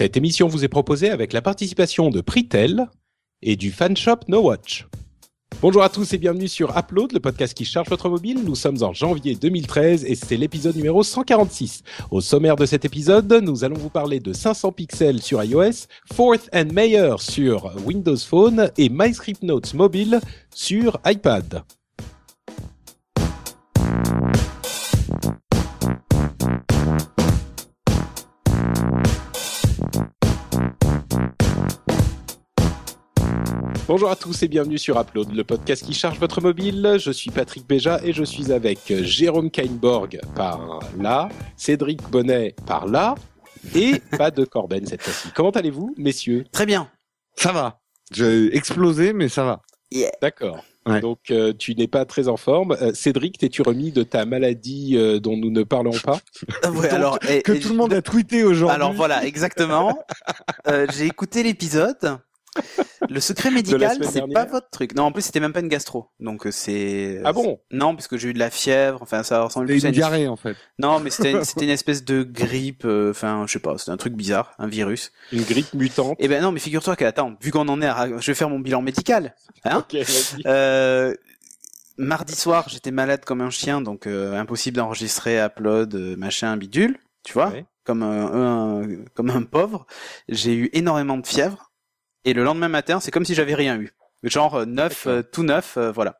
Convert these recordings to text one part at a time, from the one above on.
Cette émission vous est proposée avec la participation de Pritel et du fanshop No Watch. Bonjour à tous et bienvenue sur Upload, le podcast qui charge votre mobile. Nous sommes en janvier 2013 et c'est l'épisode numéro 146. Au sommaire de cet épisode, nous allons vous parler de 500 pixels sur iOS, Fourth and Mayer sur Windows Phone et MyScript Notes mobile sur iPad. Bonjour à tous et bienvenue sur Upload, le podcast qui charge votre mobile. Je suis Patrick Béja et je suis avec Jérôme Kainborg par là, Cédric Bonnet par là et pas de Corben cette fois-ci. Comment allez-vous, messieurs? Très bien. Ça va. J'ai explosé, mais ça va. Yeah. D'accord. Ouais. Donc euh, tu n'es pas très en forme. Euh, Cédric, t'es-tu remis de ta maladie euh, dont nous ne parlons pas? Ouais, Donc, alors, et- que et tout le monde a tweeté aujourd'hui. Alors voilà, exactement. Euh, J'ai écouté l'épisode. Le secret médical, c'est pas votre truc. Non, en plus, c'était même pas une gastro. Donc euh, c'est. Ah bon? Non, puisque j'ai eu de la fièvre. Enfin, ça ressemble plus à une une. diarrhée en fait. Non, mais c'était c'était une espèce de grippe. euh, Enfin, je sais pas. C'était un truc bizarre, un virus. Une grippe mutante Eh ben non, mais figure-toi que attends, vu qu'on en est, à... je vais faire mon bilan médical. Hein? Euh, mardi soir, j'étais malade comme un chien, donc euh, impossible d'enregistrer, upload, machin, bidule, tu vois, Ouais. comme un, un- comme un pauvre. J'ai eu énormément de fièvre, et le lendemain matin, c'est comme si j'avais rien eu. Genre euh, neuf, euh, tout neuf, euh, voilà.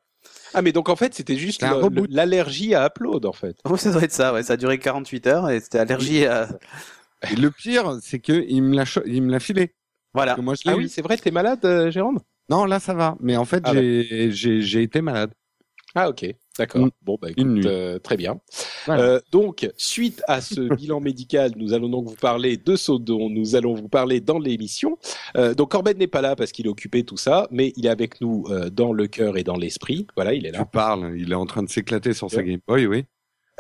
Ah mais donc en fait c'était juste l'allergie à Upload en fait. Oh, ça doit être ça, ouais. Ça a duré 48 heures, et c'était allergie à... Et le pire, c'est que il me l'a, il me l'a filé. Voilà. Moi, je Ah oui, c'est vrai, t'es malade, Jérôme? Non, là, ça va. Mais en fait, Ah, j'ai, j'ai, j'ai été malade. Ah ok, d'accord. Mm. Bon bah Une écoute, nuit. euh, très bien. Voilà. Euh, donc suite à ce bilan médical, nous allons donc vous parler de ce dont nous allons vous parler dans l'émission. Euh, donc Corben n'est pas là parce qu'il est occupé tout ça, mais il est avec nous euh, dans le cœur et dans l'esprit. Voilà, il est Tu là. parles. Il est en train de s'éclater sur sa. Game Boy, oui.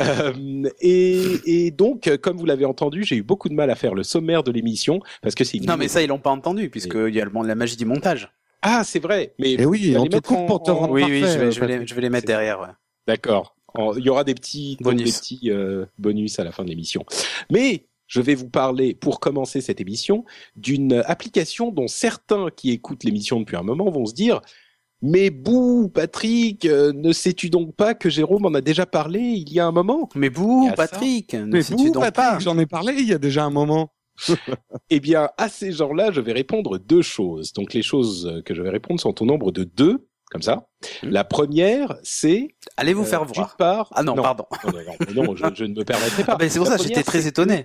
Euh, et, et donc, comme vous l'avez entendu, j'ai eu beaucoup de mal à faire le sommaire de l'émission parce que c'est une Non, mais ça, ils l'ont pas entendu, puisqu'il y a le monde, la magie du montage. Ah, c'est vrai. Mais Et oui, on te coupe en- pour te en- rendre Oui, oui, parfait, je vais, je vais, les, je vais les mettre derrière, ouais. D'accord. Il y aura des petits donc Bonus. des petits euh, bonus à la fin de l'émission. Mais je vais vous parler, pour commencer cette émission, d'une application dont certains qui écoutent l'émission depuis un moment vont se dire mais bouh, Patrick, euh, ne sais-tu donc pas que Jérôme en a déjà parlé il y a un moment? Mais bouh. Patrick, ne sais-tu donc Patrick, pas j'en ai parlé il y a déjà un moment. Eh bien, à ces gens-là, je vais répondre deux choses. Donc, les choses que je vais répondre sont au nombre de deux, comme ça. Hmm. La première, c'est Allez vous euh, faire voir. part. Ah non, pardon. Non, non, non, non, je, je ne me permettrai pas. Ah ben c'est pour La ça, j'étais très étonné.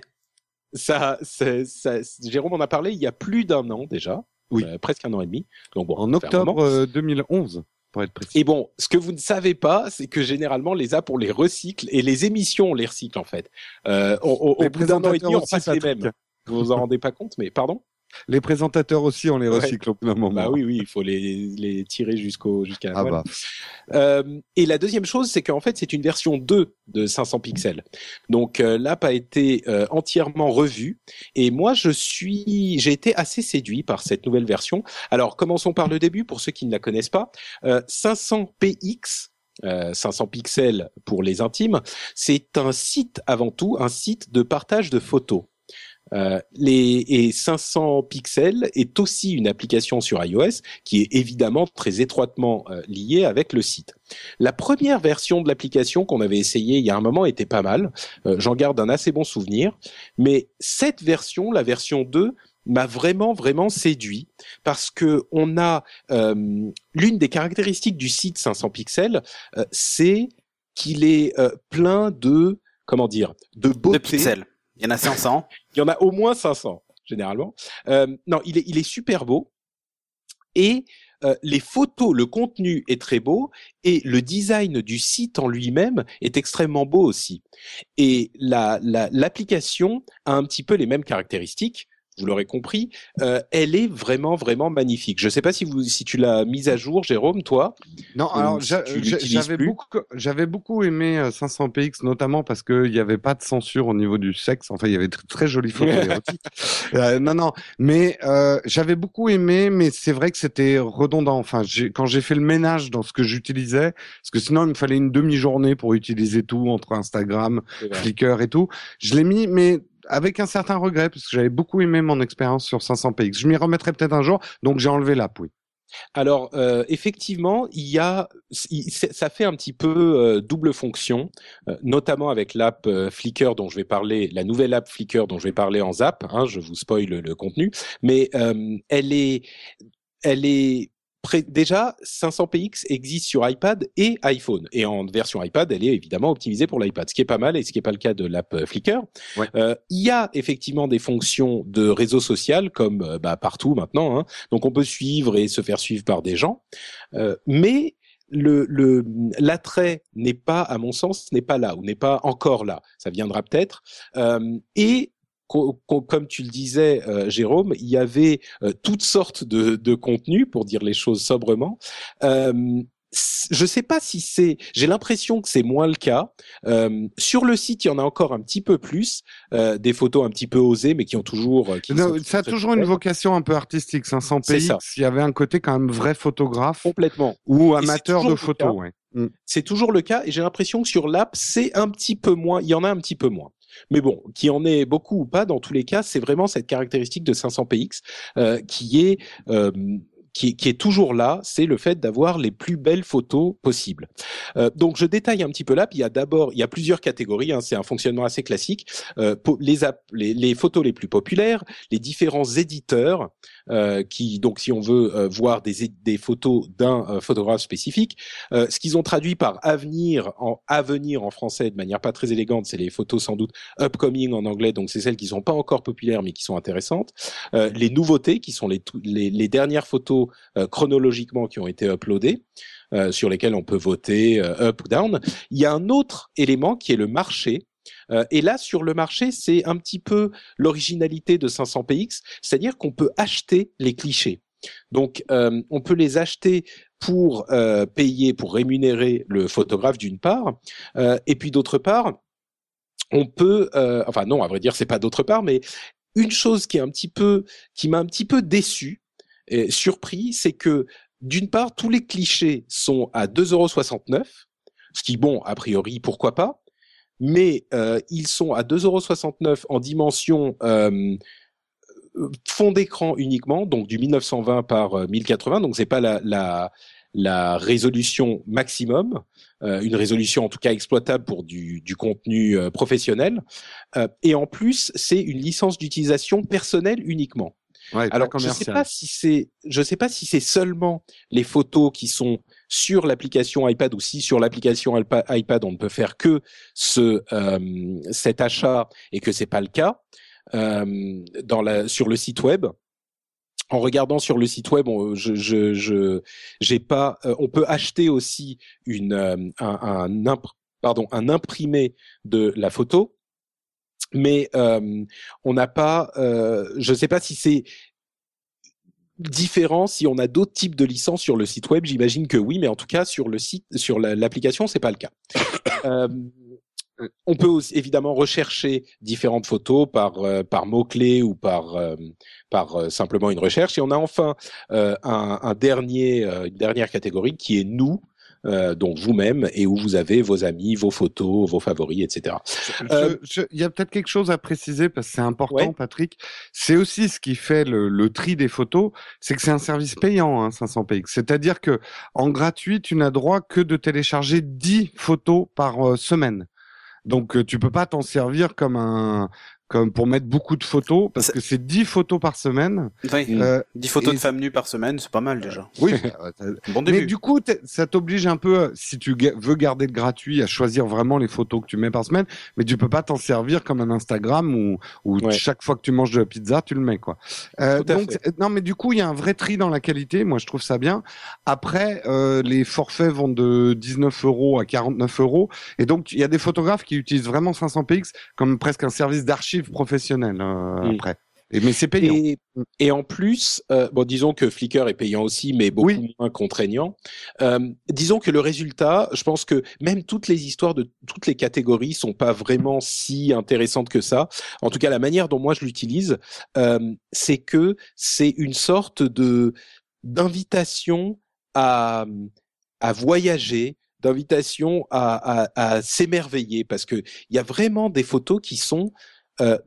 Ça, c'est- ça, Jérôme en a parlé il y a plus d'un an déjà, Oui. euh, presque un an et demi. Donc bon, En octobre euh, 2011, pour être précis. Et bon, ce que vous ne savez pas, c'est que généralement les apps on les recycle et les émissions on les recycle en fait. Euh, au au- au Les bout d'un an et demi, on passe les mêmes. Vous vous en rendez pas compte, mais pardon? Les présentateurs aussi, on les Ouais. recycle au bout d'un moment. Bah oui, oui, il faut les, les tirer jusqu'au jusqu'à la Ah bah. Euh, et la deuxième chose, c'est qu'en fait, c'est une version 2 de 500 pixels. Donc euh, l'app a été euh, entièrement revue. Et moi, je suis, j'ai été assez séduit par cette nouvelle version. Alors, commençons par le début pour ceux qui ne la connaissent pas. Euh, 500 px. euh, 500 pixels pour les intimes, c'est un site avant tout, un site de partage de photos. Euh, les, et 500 pixels est aussi une application sur iOS qui est évidemment très étroitement euh, liée avec le site. La première version de l'application qu'on avait essayée il y a un moment était pas mal. Euh, J'en garde un assez bon souvenir. Mais cette version, la version 2, m'a vraiment vraiment séduit parce que on a euh, l'une des caractéristiques du site 500 pixels, c'est qu'il est euh, plein de comment dire de De beauté. pixels. Il y en a 500. Il y en a au moins 500 généralement. Euh, non, il est, il super beau et euh, les photos, le contenu est très beau et le design du site en lui-même est extrêmement beau aussi. Et la la- l'application a un petit peu les mêmes caractéristiques. Vous l'aurez compris, euh, elle est vraiment vraiment magnifique. Je sais pas si vous si tu l'as mise à jour, Jérôme, toi. Non, alors si j'avais beaucoup, j'avais beaucoup aimé euh, 500px, notamment parce qu'il n'y avait pas de censure au niveau du sexe. Enfin, il y avait de très jolies photos érotiques. Euh, non, non, mais euh, j'avais beaucoup aimé, mais c'est vrai que c'était redondant. Enfin, quand j'ai fait le ménage dans ce que j'utilisais, parce que sinon il me fallait une demi-journée pour utiliser tout entre Instagram. Flickr et tout. Je l'ai mis, mais avec un certain regret parce que j'avais beaucoup aimé mon expérience sur 500px. Je m'y remettrai peut-être un jour, donc j'ai enlevé l'app, oui. Alors euh, effectivement, il y a, ça fait un petit peu euh, double fonction, euh, notamment avec l'app Flickr dont je vais parler, la nouvelle app Flickr dont je vais parler en Zap. Hein, je vous spoil le, le contenu, mais elle est, elle est déjà, 500px existe sur iPad et iPhone. Et en version iPad, elle est évidemment optimisée pour l'iPad, ce qui est pas mal et ce qui n'est pas le cas de l'app euh, Flickr. Euh, il y a effectivement des fonctions de réseau social comme euh, bah, partout maintenant. Hein. Donc on peut suivre et se faire suivre par des gens. mais le l'attrait n'est pas, à mon sens, n'est pas là ou n'est pas encore là. Ça viendra peut-être. et comme tu le disais, euh, Jérôme, il y avait euh, toutes sortes de, de contenus, pour dire les choses sobrement. Euh, je sais pas si c'est, j'ai l'impression que c'est moins le cas. Euh, sur le site, il y en a encore un petit peu plus, euh, des photos un petit peu osées, mais qui ont toujours. Qui ça a toujours une vocation un peu artistique. 500 pays, il y avait un côté quand même vrai photographe, complètement, ou amateur de photos. Ouais. Mm. C'est toujours le cas, et j'ai l'impression que sur l'app, c'est un petit peu moins. Il y en a un petit peu moins. Mais bon, qui en est beaucoup ou pas, dans tous les cas, c'est vraiment cette caractéristique de 500px euh, qui est euh, qui, qui, est toujours là, c'est le fait d'avoir les plus belles photos possibles. Euh, donc je détaille un petit peu là. Puis il y a d'abord, il y a plusieurs catégories. Hein, c'est un fonctionnement assez classique. Euh, les, les, les, photos les plus populaires, les différents éditeurs euh, qui, donc si on veut euh, voir des, des photos d'un euh, photographe spécifique, euh, ce qu'ils ont traduit par avenir en avenir en français de manière pas très élégante, c'est les photos sans doute upcoming en anglais. Donc c'est celles qui sont pas encore populaires mais qui sont intéressantes. les nouveautés qui sont les, les, les dernières photos euh, chronologiquement qui ont été uploadés. Euh, sur lesquels on peut voter euh, up ou down. Il y a un autre élément qui est le marché. et là, sur le marché, c'est un petit peu l'originalité de 500px, c'est-à-dire qu'on peut acheter les clichés. Donc, on peut les acheter pour payer, pour rémunérer le photographe d'une part, et puis d'autre part, on peut, enfin non, à vrai dire, c'est pas d'autre part, mais une chose qui est un petit peu, qui m'a un petit peu déçu, surpris, c'est que d'une part, tous les clichés sont à 2,69€, ce qui, bon, a priori, pourquoi pas, mais euh, ils sont à 2,69€ en dimension euh, fond d'écran uniquement, donc du 1920 par 1080, euh, donc c'est pas la, la, la résolution maximum, euh, une résolution en tout cas exploitable pour du, du contenu euh, professionnel, et en plus c'est une licence d'utilisation personnelle uniquement. Alors je sais pas si c'est, je sais pas si c'est seulement les photos qui sont sur l'application iPad ou si sur l'application iPad on ne peut faire que ce euh, cet achat et que c'est pas le cas euh, dans la sur le site web. En regardant sur le site web, on, je je je j'ai pas. Euh, on peut acheter aussi une euh, un, un pardon un imprimé de la photo mais on n'a pas, je ne sais pas si c'est différent si on a d'autres types de licences sur le site web. J'imagine que oui, mais en tout cas sur le site, sur l'application, c'est pas le cas. On peut évidemment rechercher différentes photos par par mots clés ou par par simplement une recherche. Et on a enfin un, dernier une dernière catégorie qui est nous euh, donc vous-même, et où vous avez vos amis, vos photos, vos favoris, etc. Euh, il y a peut-être quelque chose à préciser parce que c'est important, Patrick. C'est aussi ce qui fait le, le tri des photos, c'est que c'est un service payant, hein, 500px. C'est-à-dire que en gratuit, tu n'as droit que de télécharger 10 photos par euh, semaine. Donc tu peux pas t'en servir comme un comme pour mettre beaucoup de photos, parce que c'est 10 photos par semaine. Oui, euh, 10 photos de femmes nues par semaine, c'est pas mal déjà. Oui, bon mais du coup, ça t'oblige un peu, si tu veux garder le gratuit, à choisir vraiment les photos que tu mets par semaine, mais tu peux pas t'en servir comme un Instagram où, où chaque fois que tu manges de la pizza, tu le mets. quoi. Euh, donc, non, mais du coup, il y a un vrai tri dans la qualité, moi je trouve ça bien. Après, euh, les forfaits vont de 19 euros à 49 euros, et donc il y a des photographes qui utilisent vraiment 500 px comme presque un service d'archive professionnel euh, après. Et, mais c'est payant. Et, en plus, euh, bon, disons que Flickr est payant aussi, mais beaucoup moins contraignant. Euh, disons que le résultat, je pense que même toutes les histoires de toutes les catégories sont pas vraiment si intéressantes que ça. En tout cas, la manière dont moi je l'utilise, euh, c'est que c'est une sorte de d'invitation à à voyager, d'invitation à, à, à s'émerveiller, parce que il y a vraiment des photos qui sont euh,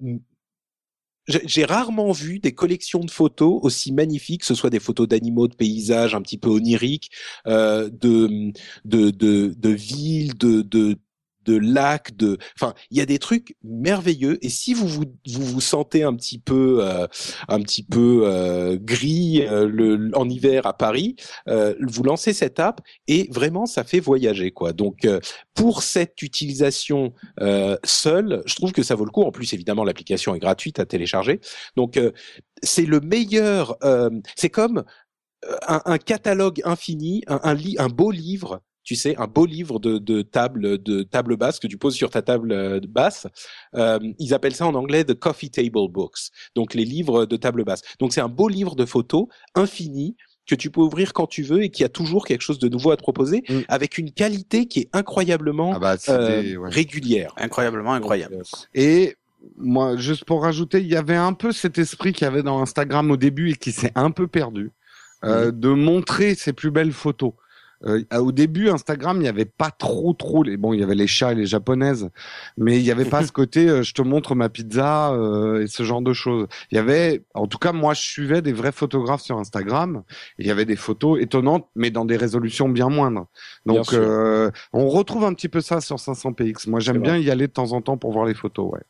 j'ai rarement vu des collections de photos aussi magnifiques, que ce soit des photos d'animaux, de paysages un petit peu oniriques, euh, de, de, de, de villes, de, de de lacs, de, enfin, il y a des trucs merveilleux. Et si vous vous, vous, vous sentez un petit peu, euh, un petit peu euh, gris euh, le, en hiver à Paris, vous lancez cette app et vraiment ça fait voyager quoi. Donc pour cette utilisation seule, je trouve que ça vaut le coup. En plus, évidemment, l'application est gratuite à télécharger. Donc c'est le meilleur. c'est comme un, un, catalogue infini, un, un, un beau livre tu sais, un beau livre de, de table de table basse que tu poses sur ta table euh, basse. Euh, ils appellent ça en anglais the coffee table books, donc les livres de table basse. Donc c'est un beau livre de photos infini que tu peux ouvrir quand tu veux et qui a toujours quelque chose de nouveau à te proposer, mm. avec une qualité qui est incroyablement ah bah, euh, régulière. Incroyablement incroyable. Euh, et moi, juste pour rajouter, il y avait un peu cet esprit qu'il y avait dans Instagram au début et qui s'est un peu perdu, euh, mm. de montrer ses plus belles photos. Euh, au début, Instagram, il n'y avait pas trop, trop les. Bon, il y avait les chats et les japonaises, mais il n'y avait pas ce côté. Euh, je te montre ma pizza euh, et ce genre de choses. Il y avait, en tout cas, moi, je suivais des vrais photographes sur Instagram. il y avait des photos étonnantes, mais dans des résolutions bien moindres. Donc, on retrouve un petit peu ça sur 500px. Moi, j'aime bien y aller de temps en temps pour voir les photos. Ouais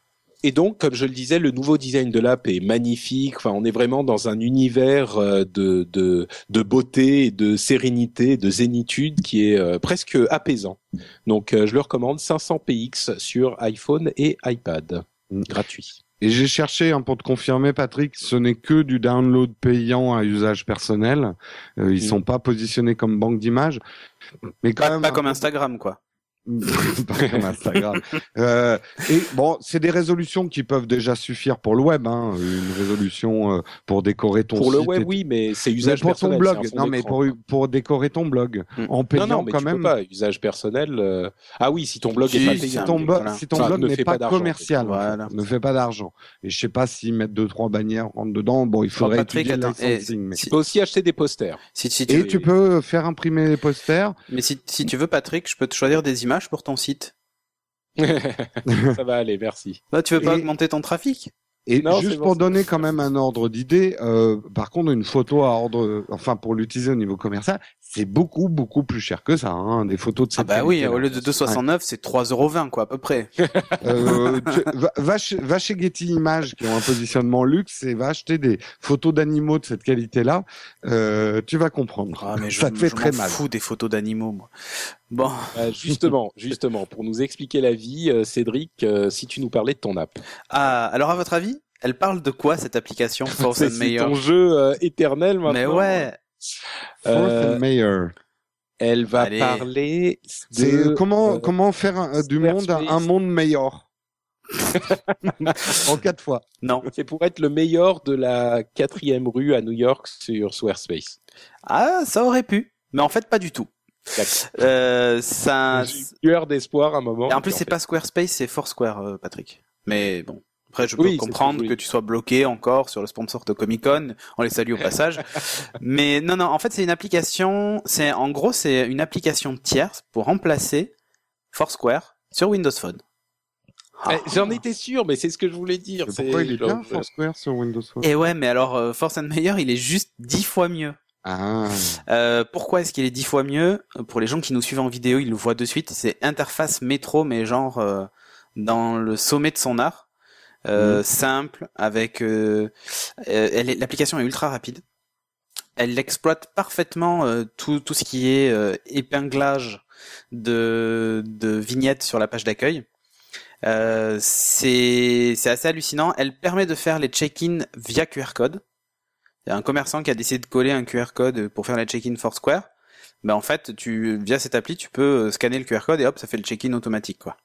et donc, comme je le disais, le nouveau design de l'app est magnifique. Enfin, on est vraiment dans un univers euh, de, de, de beauté, de sérénité, de zénitude qui est euh, presque apaisant. Donc, euh, je le recommande 500px sur iPhone et iPad, mm. gratuit. Et j'ai cherché hein, pour te confirmer, Patrick, ce n'est que du download payant à usage personnel. ils mm. sont pas positionnés comme banque d'images, mais quand même pas comme Instagram, quoi. Instagram. Euh, et bon, c'est des résolutions qui peuvent déjà suffire pour le web. Hein, une résolution euh, pour décorer ton pour site. le web, oui, mais c'est usage pour personnel. Ton blog. Non, mais pour pour décorer ton blog mm. en payant non, non, mais quand tu même. Peux pas usage personnel. Euh, ah oui, si ton blog est pas payé. Si ton, si ton blog n'est pas, commercial, ne fait pas d'argent. Et je sais pas s'ils mettent deux trois bannières rentre dedans. Bon, il faudrait étudier le licensing. Mais... Tu peux aussi acheter des posters. Si, si tu et tu peux faire imprimer les posters. Mais si si tu veux, Patrick, je peux te choisir des images pour ton site. ça va aller, merci. Bah, tu veux pas augmenter ton trafic? Et juste pour donner quand même un ordre d'idée, euh, par contre, une photo à ordre, enfin pour l'utiliser au niveau commercial, c'est beaucoup beaucoup plus cher que ça. Hein, des photos de cette Ah bah oui, au lieu de 2,69, c'est 3,20 quoi à peu près. euh, va, va, chez Getty Images qui ont un positionnement luxe et va acheter des photos d'animaux de cette qualité-là. Euh, tu vas comprendre. Ah mais je, ça te fait très mal. Fous des photos d'animaux moi. Bon. Euh, justement, justement, pour nous expliquer la vie, euh, Cédric, euh, si tu nous parlais de ton app. Ah, alors à votre avis, elle parle de quoi cette application Force and C'est ton jeu éternel maintenant. Mais ouais. And Mayor. Elle va parler de comment comment faire du monde un monde meilleur. en quatre fois. Non. C'est pour être le meilleur de la quatrième rue à New York sur Squarespace. Ah, ça aurait pu. Mais en fait, pas du tout. Euh, ça. Lueur d'espoir un moment. Et en plus, c'est pas Squarespace, c'est Foursquare, euh, Patrick. Mais bon. Après, je peux comprendre que tu sois bloqué encore sur le sponsor de Comic Con. On les salue au passage. Mais non, non. En fait, c'est une application. C'est en gros, c'est une application tierce pour remplacer Foursquare sur Windows Phone. Eh, j'en étais sûr, mais c'est ce que je voulais dire. Pourquoi il est bien Foursquare sur Windows Phone? Et ouais, mais alors euh, Force and Meyer, il est juste dix fois mieux. Ah. Euh, pourquoi est-ce qu'il est dix fois mieux? Pour les gens qui nous suivent en vidéo, ils le voient de suite. C'est interface métro, mais genre euh, dans le sommet de son art, euh, simple, avec. l'application est ultra rapide. Elle exploite parfaitement tout tout ce qui est épinglage de de vignettes sur la page d'accueil. c'est c'est assez hallucinant. Elle permet de faire les check-in via QR code. Il y a un commerçant qui a décidé de coller un QR code pour faire la check-in Foursquare. Ben en fait, tu via cette appli, tu peux euh, scanner le QR code et hop, ça fait le check-in automatique quoi.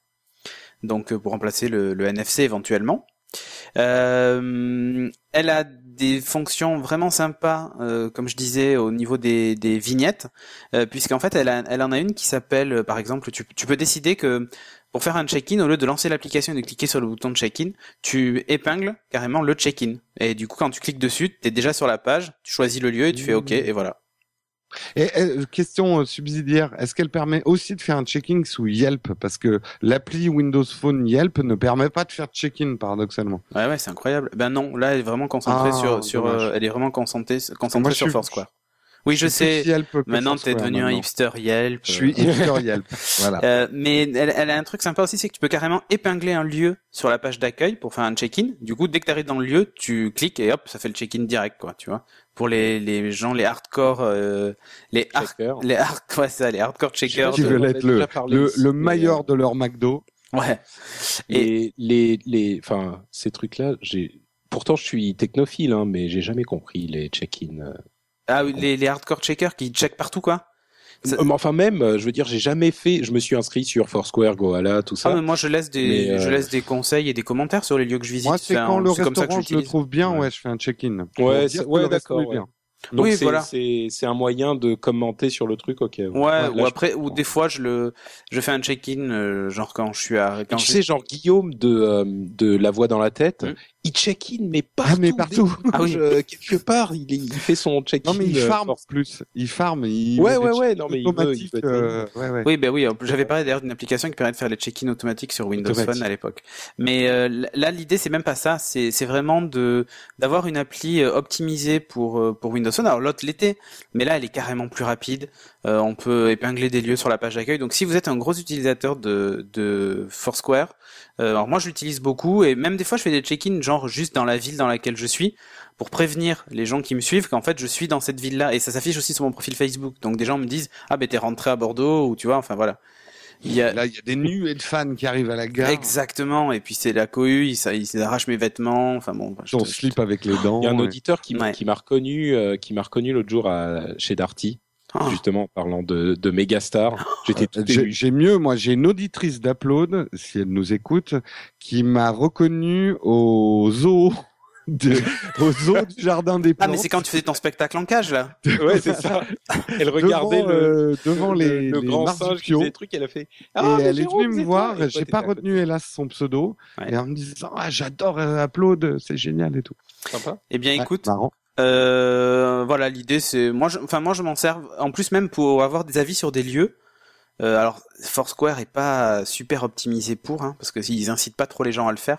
Donc euh, pour remplacer le, le NFC éventuellement. Euh, elle a des fonctions vraiment sympas, euh, comme je disais, au niveau des, des vignettes, euh, puisqu'en fait, elle, a, elle en a une qui s'appelle, par exemple, tu, tu peux décider que pour faire un check-in, au lieu de lancer l'application et de cliquer sur le bouton de check-in, tu épingles carrément le check-in. Et du coup, quand tu cliques dessus, tu es déjà sur la page, tu choisis le lieu et tu fais OK, et voilà. Et, et, question euh, subsidiaire, est-ce qu'elle permet aussi de faire un checking sous Yelp? Parce que l'appli Windows Phone Yelp ne permet pas de faire check-in, paradoxalement. Ouais, ouais, c'est incroyable. Ben non, là, elle est vraiment concentrée Ah, sur, sur, euh, elle est vraiment concentrée, Moi, concentrée sur suis- Foursquare. Oui, je sais. Maintenant, t'es devenu un hipster Yelp. Je suis hipster Yelp. Voilà. Euh, mais elle, elle a un truc sympa aussi, c'est que tu peux carrément épingler un lieu sur la page d'accueil pour faire un check-in. Du coup, dès que tu arrives dans le lieu, tu cliques et hop, ça fait le check-in direct, quoi, tu vois. Pour les, les gens, les hardcore, euh, les hard, les hard, ouais, ça, les hardcore checkers. Qui veulent être le, le, le meilleur de leur McDo. Ouais. Et Et les, les, enfin, ces trucs-là, j'ai, pourtant, je suis technophile, hein, mais j'ai jamais compris les check-in. euh. ah, oui, les, les hardcore checkers qui checkent partout, quoi. Ça- mais Enfin, même, euh, je veux dire, j'ai jamais fait, je me suis inscrit sur Foursquare, Goala, tout ça. Ah, mais moi, je laisse des, Mais, euh, je laisse des conseils et des commentaires sur les lieux que je visite. Moi, c'est Enfin, quand le c'est comme ça que je le trouve bien, Ouais. ouais, je fais un check-in. Ouais, ouais, d'accord, bien. Donc, Oui, c'est, voilà. c'est, c'est un moyen de commenter sur le truc, ok. Ouais, Là, ou je après, ou des fois, je le, je fais un check-in, euh, genre quand je suis à, quand tu je- sais, genre Guillaume de, euh, de La Voix dans la tête, Hmm. Il check-in, mais partout. Ah, mais partout. Ah oui. euh, quelque part, il, fait son check-in. Non, mais il euh, farm en force- plus. Il farm. Il Ouais, ouais, ouais, non, mais il veut- il automatiques, veut être- euh, ouais, ouais. Oui, ben oui, j'avais parlé d'ailleurs d'une application qui permet de faire les check-in automatiques sur Windows Automatique. Phone à l'époque. Mais euh, là, l'idée c'est même pas ça, c'est c'est vraiment de d'avoir une appli optimisée pour pour Windows Phone. Alors l'autre l'était, mais là elle est carrément plus rapide. Euh, on peut épingler des lieux sur la page d'accueil. Donc si vous êtes un gros utilisateur de de Foursquare, euh, alors moi je l'utilise beaucoup et même des fois je fais des check-in genre juste dans la ville dans laquelle je suis pour prévenir les gens qui me suivent qu'en fait je suis dans cette ville-là et ça s'affiche aussi sur mon profil Facebook. Donc des gens me disent ah ben t'es rentré à Bordeaux ou tu vois enfin voilà. Il y a Là, il y a des nuées de fans qui arrivent à la gare. exactement et puis c'est la cohue, ils ça- ils arrachent mes vêtements, enfin bon. je Ton te- slip avec les dents. Il y a un ouais. auditeur qui, Ouais. qui m'a reconnu, euh, qui m'a reconnu l'autre jour à, chez Darty, Ah. justement en parlant de, de Megastar. J'étais tout Euh, J'ai ému. j'ai mieux, moi, j'ai une auditrice d'Upload, si elle nous écoute, qui m'a reconnu au zoo, de, au zoo du jardin des Ah plantes. mais c'est quand tu faisais ton spectacle en cage là. Ouais, c'est ça. Elle regardait devant, le, euh, devant les, le les grand singe qui marsupiaux. faisait des trucs, elle a fait. Et Ah, mais elle est venue me voir. Et j'ai pas retenu hélas son pseudo, Ouais. et en me disant ah j'adore euh, Upload, c'est génial et tout. Sympa. Eh bien Ouais, écoute, marrant. Euh, voilà, l'idée c'est moi, je, enfin moi je m'en sers en plus même pour avoir des avis sur des lieux. Euh, alors Foursquare est pas super optimisé pour, hein, parce que ils incitent pas trop les gens à le faire.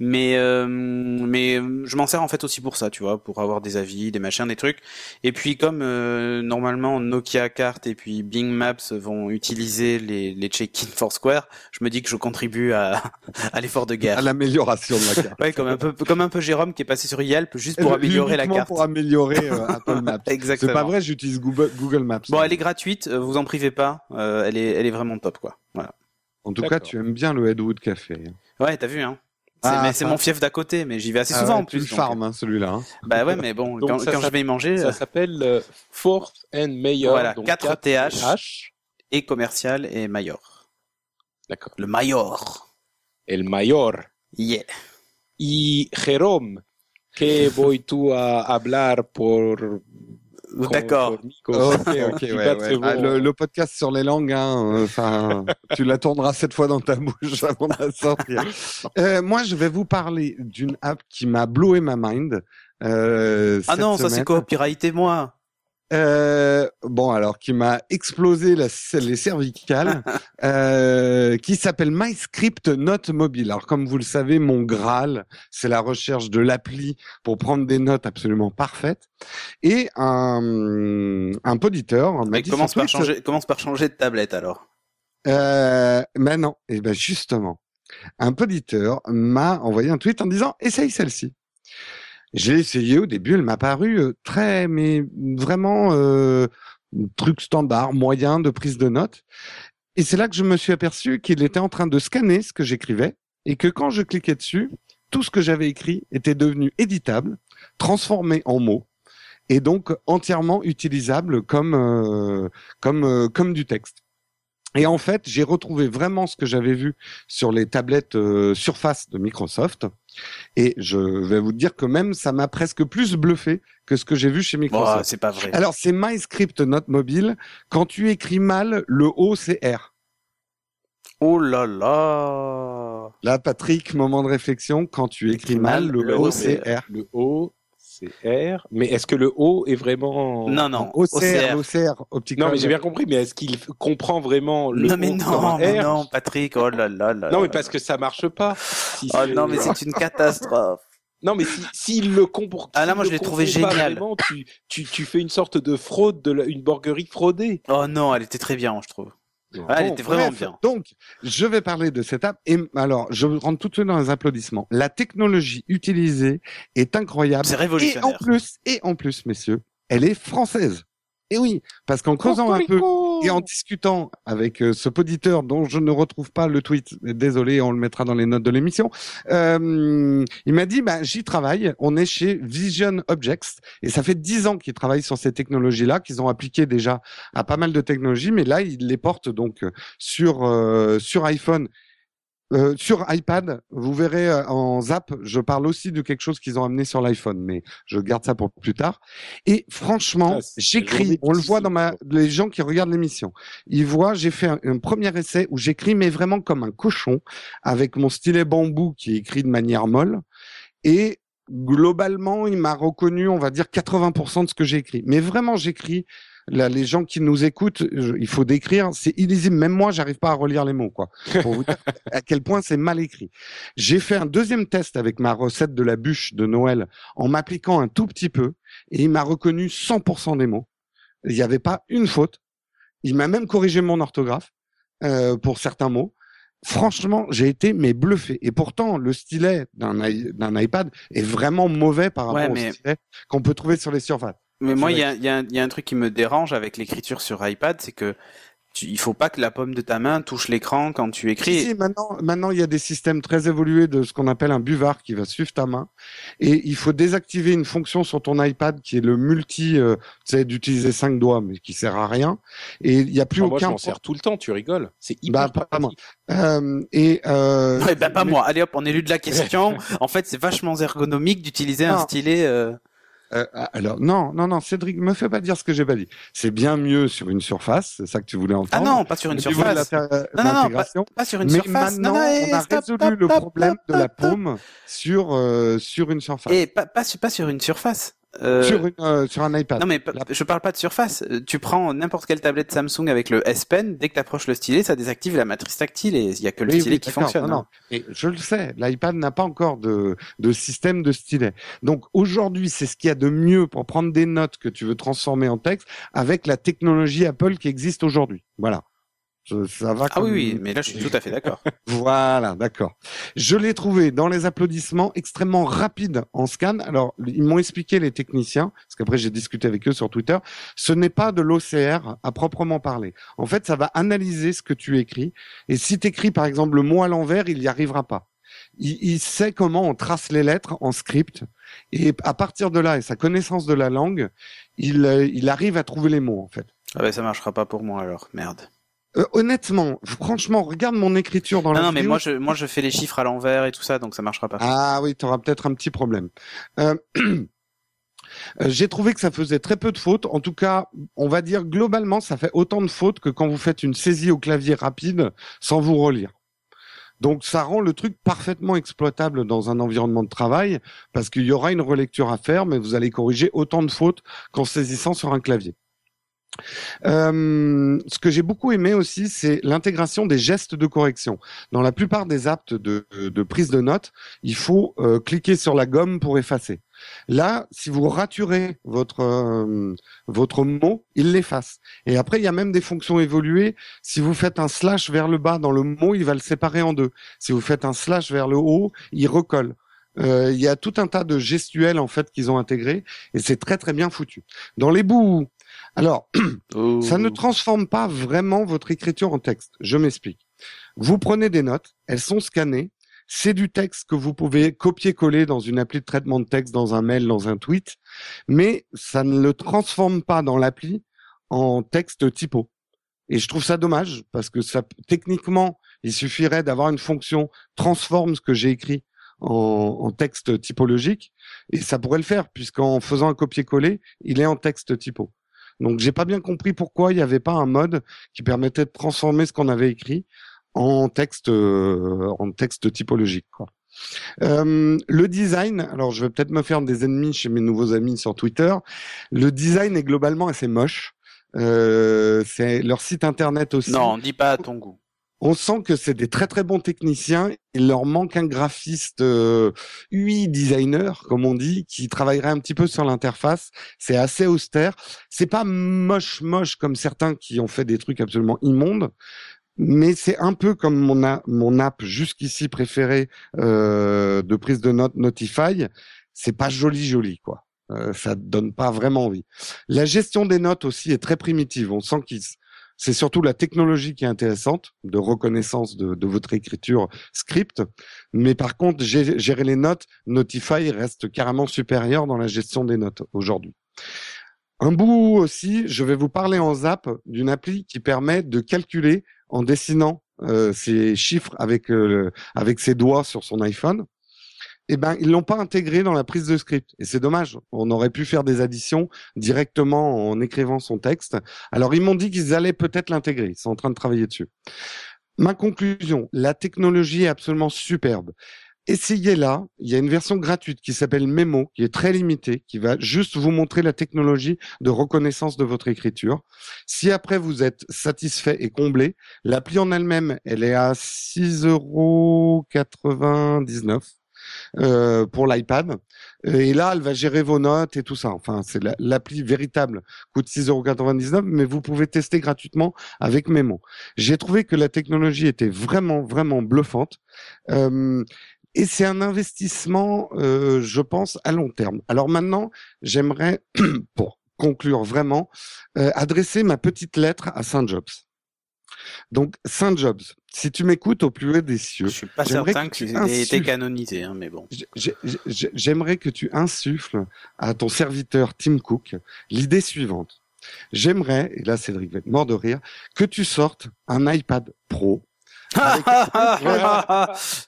Mais euh, mais je m'en sers en fait aussi pour ça, tu vois, pour avoir des avis, des machins, des trucs. Et puis comme euh, normalement Nokia Cart et puis Bing Maps vont utiliser les les check-in Foursquare, je me dis que je contribue à à l'effort de guerre. À l'amélioration de la carte. Ouais, comme un peu comme un peu Jérôme qui est passé sur Yelp juste pour Euh, améliorer la carte. Pour améliorer euh, Apple Maps. Exactement. C'est pas vrai, j'utilise Google, Google Maps. Bon, elle est gratuite, vous en privez pas. euh, elle est, elle est vraiment top, quoi. Voilà. En tout cas, tu aimes bien le Headwood Café. Ouais, t'as vu, hein. C'est, Ah, mais c'est mon fief d'à côté, mais j'y vais assez Ah souvent ouais, en plus. donc, farm, hein, celui-là. hein. Bah ouais, mais bon, Donc quand, je vais y manger, Ça euh, s'appelle euh, Fourth and Mayor. Voilà, donc 4 4 TH. H. et commercial et Mayor. D'accord. Le Mayor. El Mayor. Yeah. Y Jérôme, que voy tú a hablar por. D'accord. conmigo? Ok, ok, Tu ouais, vas ouais. te Ah, le, le podcast sur les langues, hein, euh, enfin, tu la tourneras cette fois dans ta bouche avant de la sortir. Euh, moi, je vais vous parler d'une app qui m'a blowé ma mind. Euh, Ah non, ça c'est copyrighté moi. Euh, bon, alors qui m'a explosé la, les cervicales, euh, qui s'appelle MyScript Note Mobile. Alors, comme vous le savez, mon Graal, c'est la recherche de l'appli pour prendre des notes absolument parfaites. Et un, un poditeur m'a dit commence par changer, commence par changer de tablette alors. euh, mais non, et ben justement, un poditeur m'a envoyé un tweet en disant essaye celle-ci. J'ai essayé au début, elle m'a paru très, mais vraiment euh, truc standard, moyen de prise de notes. Et c'est là que je me suis aperçu qu'il était en train de scanner ce que j'écrivais et que quand je cliquais dessus, tout ce que j'avais écrit était devenu éditable, transformé en mots et donc entièrement utilisable comme comme comme du texte. Et en fait, j'ai retrouvé vraiment ce que j'avais vu sur les tablettes euh, Surface de Microsoft. Et je vais vous dire que même ça m'a presque plus bluffé que ce que j'ai vu chez Microsoft. c'est pas vrai. Alors, c'est MyScript Note Mobile. Quand tu écris mal, le O, c'est R. Oh là là. Là, Patrick, moment de réflexion. Quand tu écris mal, le, O, c'est R. Le O, C'est R. Mais est-ce que le O est vraiment Non, non. OCR, OCR, optical. Non, mais j'ai bien compris. Mais est-ce qu'il comprend vraiment le non, mais O non, mais non, Patrick, oh là là là. Non, mais parce que ça marche pas. Si Oh non, mais c'est une catastrophe. Non, mais si s'il le comporte. Ah là, moi, je l'ai trouvé génial. tu, tu, tu fais une sorte de fraude, de la- une borguerie fraudée. Oh non, elle était très bien, je trouve. Ah, elle était vraiment bref, bien. Donc, je vais parler de cette app. Et alors, je rentre tout de suite dans les applaudissements. La technologie utilisée est incroyable. C'est Et en révolutionnaire. plus, et en plus, messieurs, elle est française. Et oui, parce qu'en creusant un peu et en discutant avec euh, ce poditeur dont je ne retrouve pas le tweet, désolé, on le mettra dans les notes de l'émission, euh, il m'a dit, bah, j'y travaille, on est chez Vision Objects, et ça fait dix ans qu'ils travaillent sur ces technologies-là, qu'ils ont appliquées déjà à pas mal de technologies, mais là, ils les portent donc euh, sur, euh, sur iPhone euh, sur iPad, vous verrez euh, en Zap, je parle aussi de quelque chose qu'ils ont amené sur l'iPhone, mais je garde ça pour plus tard. Et franchement, Ah, j'écris, on le voit dans ma, les gens qui regardent l'émission, ils voient, j'ai fait un, un premier essai où j'écris mais vraiment comme un cochon, avec mon stylet bambou qui est écrit de manière molle, et globalement, il m'a reconnu, on va dire 80% de ce que j'ai écrit. Mais vraiment, j'écris. Là, les gens qui nous écoutent, je- il faut décrire, c'est illisible. Même moi, j'arrive pas à relire les mots, quoi. Pour vous dire à quel point c'est mal écrit. J'ai fait un deuxième test avec ma recette de la bûche de Noël en m'appliquant un tout petit peu et il m'a reconnu 100% des mots. Il n'y avait pas une faute. Il m'a même corrigé mon orthographe euh, pour certains mots. Franchement, j'ai été mais bluffé. Et pourtant, le stylet d'un iPad est vraiment mauvais par rapport Ouais, au mais- stylet qu'on peut trouver sur les surfaces. Mais moi, C'est il y a, il y, a, y a un truc qui me dérange avec l'écriture sur iPad, c'est que tu, il faut pas que la paume de ta main touche l'écran quand tu écris. si, maintenant, maintenant, il y a des systèmes très évolués de ce qu'on appelle un buvard qui va suivre ta main. Et il faut désactiver une fonction sur ton iPad qui est le multi, euh, tu sais, d'utiliser cinq doigts, mais qui sert à rien. Et il n'y a plus Ah, moi, je aucun. m'en sers tout le temps. Tu rigoles. C'est hyper Bah, pas pratique. Euh, et euh, Ouais, bah, pas moi. Allez hop, on élude la question. en fait, c'est vachement ergonomique d'utiliser un stylet. euh, Euh, alors non, non, non, Cédric, me fais pas dire ce que j'ai pas dit. C'est bien mieux sur une surface, c'est ça que tu voulais Ah entendre. non, pas sur une surface. Non, non, non. Pas sur une Mais surface. maintenant, non, non, eh, on a stop, résolu stop, le stop, problème de la paume sur euh, sur une surface, Et pas, pas, pas sur une surface. Euh, sur une euh, sur un iPad. Non mais je parle pas de surface. Euh, Tu prends n'importe quelle tablette Samsung avec le S Pen, dès que tu approches le stylet, ça désactive la matrice tactile et il y a que le Oui, stylet oui, qui fonctionne. non, non. hein. Et je le sais, l'iPad n'a pas encore de, de système de stylet. Donc aujourd'hui, c'est ce qu'il y a de mieux pour prendre des notes que tu veux transformer en texte avec la technologie Apple qui existe aujourd'hui. Voilà. Je- ça va Ah oui oui, mais là je suis tout à fait d'accord. Voilà, d'accord. Je l'ai trouvé dans les applaudissements extrêmement rapide en scan. Alors, ils m'ont expliqué les techniciens, parce qu'après j'ai discuté avec eux sur Twitter, ce n'est pas de l'OCR à proprement parler. En fait, ça va analyser ce que tu écris. Et si tu écris par exemple le mot à l'envers, il n'y arrivera pas. Il, il sait comment on trace les lettres en script. Et à partir de là, et sa connaissance de la langue, il, euh, il arrive à trouver les mots, en fait. Ah ben ça marchera pas pour moi alors, merde. Euh, honnêtement, franchement, regarde mon écriture dans Non la non mais vidéo. moi je moi je fais les chiffres à l'envers et tout ça donc ça marchera pas. Ah oui, tu auras peut-être un petit problème. Euh, euh, J'ai trouvé que ça faisait très peu de fautes. En tout cas, on va dire globalement, ça fait autant de fautes que quand vous faites une saisie au clavier rapide sans vous relire. Donc ça rend le truc parfaitement exploitable dans un environnement de travail parce qu'il y aura une relecture à faire, mais vous allez corriger autant de fautes qu'en saisissant sur un clavier. Euh, ce que j'ai beaucoup aimé aussi, c'est l'intégration des gestes de correction. Dans la plupart des apps de, de prise de notes, il faut euh, cliquer sur la gomme pour effacer. Là, si vous raturez votre euh, votre mot, il l'efface. Et après, il y a même des fonctions évoluées. Si vous faites un slash vers le bas dans le mot, il va le séparer en deux. Si vous faites un slash vers le haut, il recolle. Euh, il y a tout un tas de gestuels en fait qu'ils ont intégrés et c'est très très bien foutu. Dans les bouts, alors Oh. ça ne transforme pas vraiment votre écriture en texte. Je m'explique. Vous prenez des notes, elles sont scannées. C'est du texte que vous pouvez copier-coller dans une appli de traitement de texte, dans un mail, dans un tweet, mais ça ne le transforme pas dans l'appli en texte typo. Et je trouve ça dommage parce que ça, techniquement, il suffirait d'avoir une fonction transforme ce que j'ai écrit en, en texte typologique et ça pourrait le faire puisqu'en faisant un copier-coller, il est en texte typo. Donc j'ai pas bien compris pourquoi il n'y avait pas un mode qui permettait de transformer ce qu'on avait écrit en texte euh, en texte typologique. Quoi. Euh, le design, alors je vais peut-être me faire des ennemis chez mes nouveaux amis sur Twitter. Le design est globalement assez moche. Euh, c'est leur site internet aussi. Non, dis pas à ton goût. On sent que c'est des très très bons techniciens. Il leur manque un graphiste euh, UI designer, comme on dit, qui travaillerait un petit peu sur l'interface. C'est assez austère. C'est pas moche moche comme certains qui ont fait des trucs absolument immondes, mais c'est un peu comme mon, a, mon app jusqu'ici préférée euh, de prise de notes Notify. C'est pas joli joli quoi. Euh, ça donne pas vraiment envie. La gestion des notes aussi est très primitive. On sent qu'ils c'est surtout la technologie qui est intéressante de reconnaissance de, votre écriture script. Mais par contre, gérer les notes, Notify reste carrément supérieur dans la gestion des notes aujourd'hui. Un bout aussi, je vais vous parler en zap d'une appli qui permet de calculer en dessinant euh, ces chiffres avec euh, avec ses doigts sur son iPhone eh ben ils l'ont pas intégré dans la prise de script et c'est dommage. On aurait pu faire des additions directement en écrivant son texte. Alors ils m'ont dit qu'ils allaient peut-être l'intégrer. Ils sont en train de travailler dessus. Ma conclusion, la technologie est absolument superbe. Essayez-la. Il y a une version gratuite qui s'appelle Memo, qui est très limitée, qui va juste vous montrer la technologie de reconnaissance de votre écriture. Si après vous êtes satisfait et comblé, l'appli en elle-même, elle est à 6,99 euros euh, pour l'iPad. Et là, elle va gérer vos notes et tout ça. Enfin, c'est l'appli véritable coûte 6,99€, mais vous pouvez tester gratuitement avec Memo. J'ai trouvé que la technologie était vraiment, vraiment bluffante. Euh, et c'est un investissement, euh, je pense, à long terme. Alors maintenant, j'aimerais, pour conclure vraiment, euh, adresser ma petite lettre à Saint Jobs. Donc, Saint Jobs, si tu m'écoutes au plus haut des cieux, je suis pas certain que, tu aies été canonisé, hein, mais bon. J'aimerais que tu insuffles à ton serviteur Tim Cook l'idée suivante. J'aimerais, et là Cédric va être mort de rire, que tu sortes un iPad Pro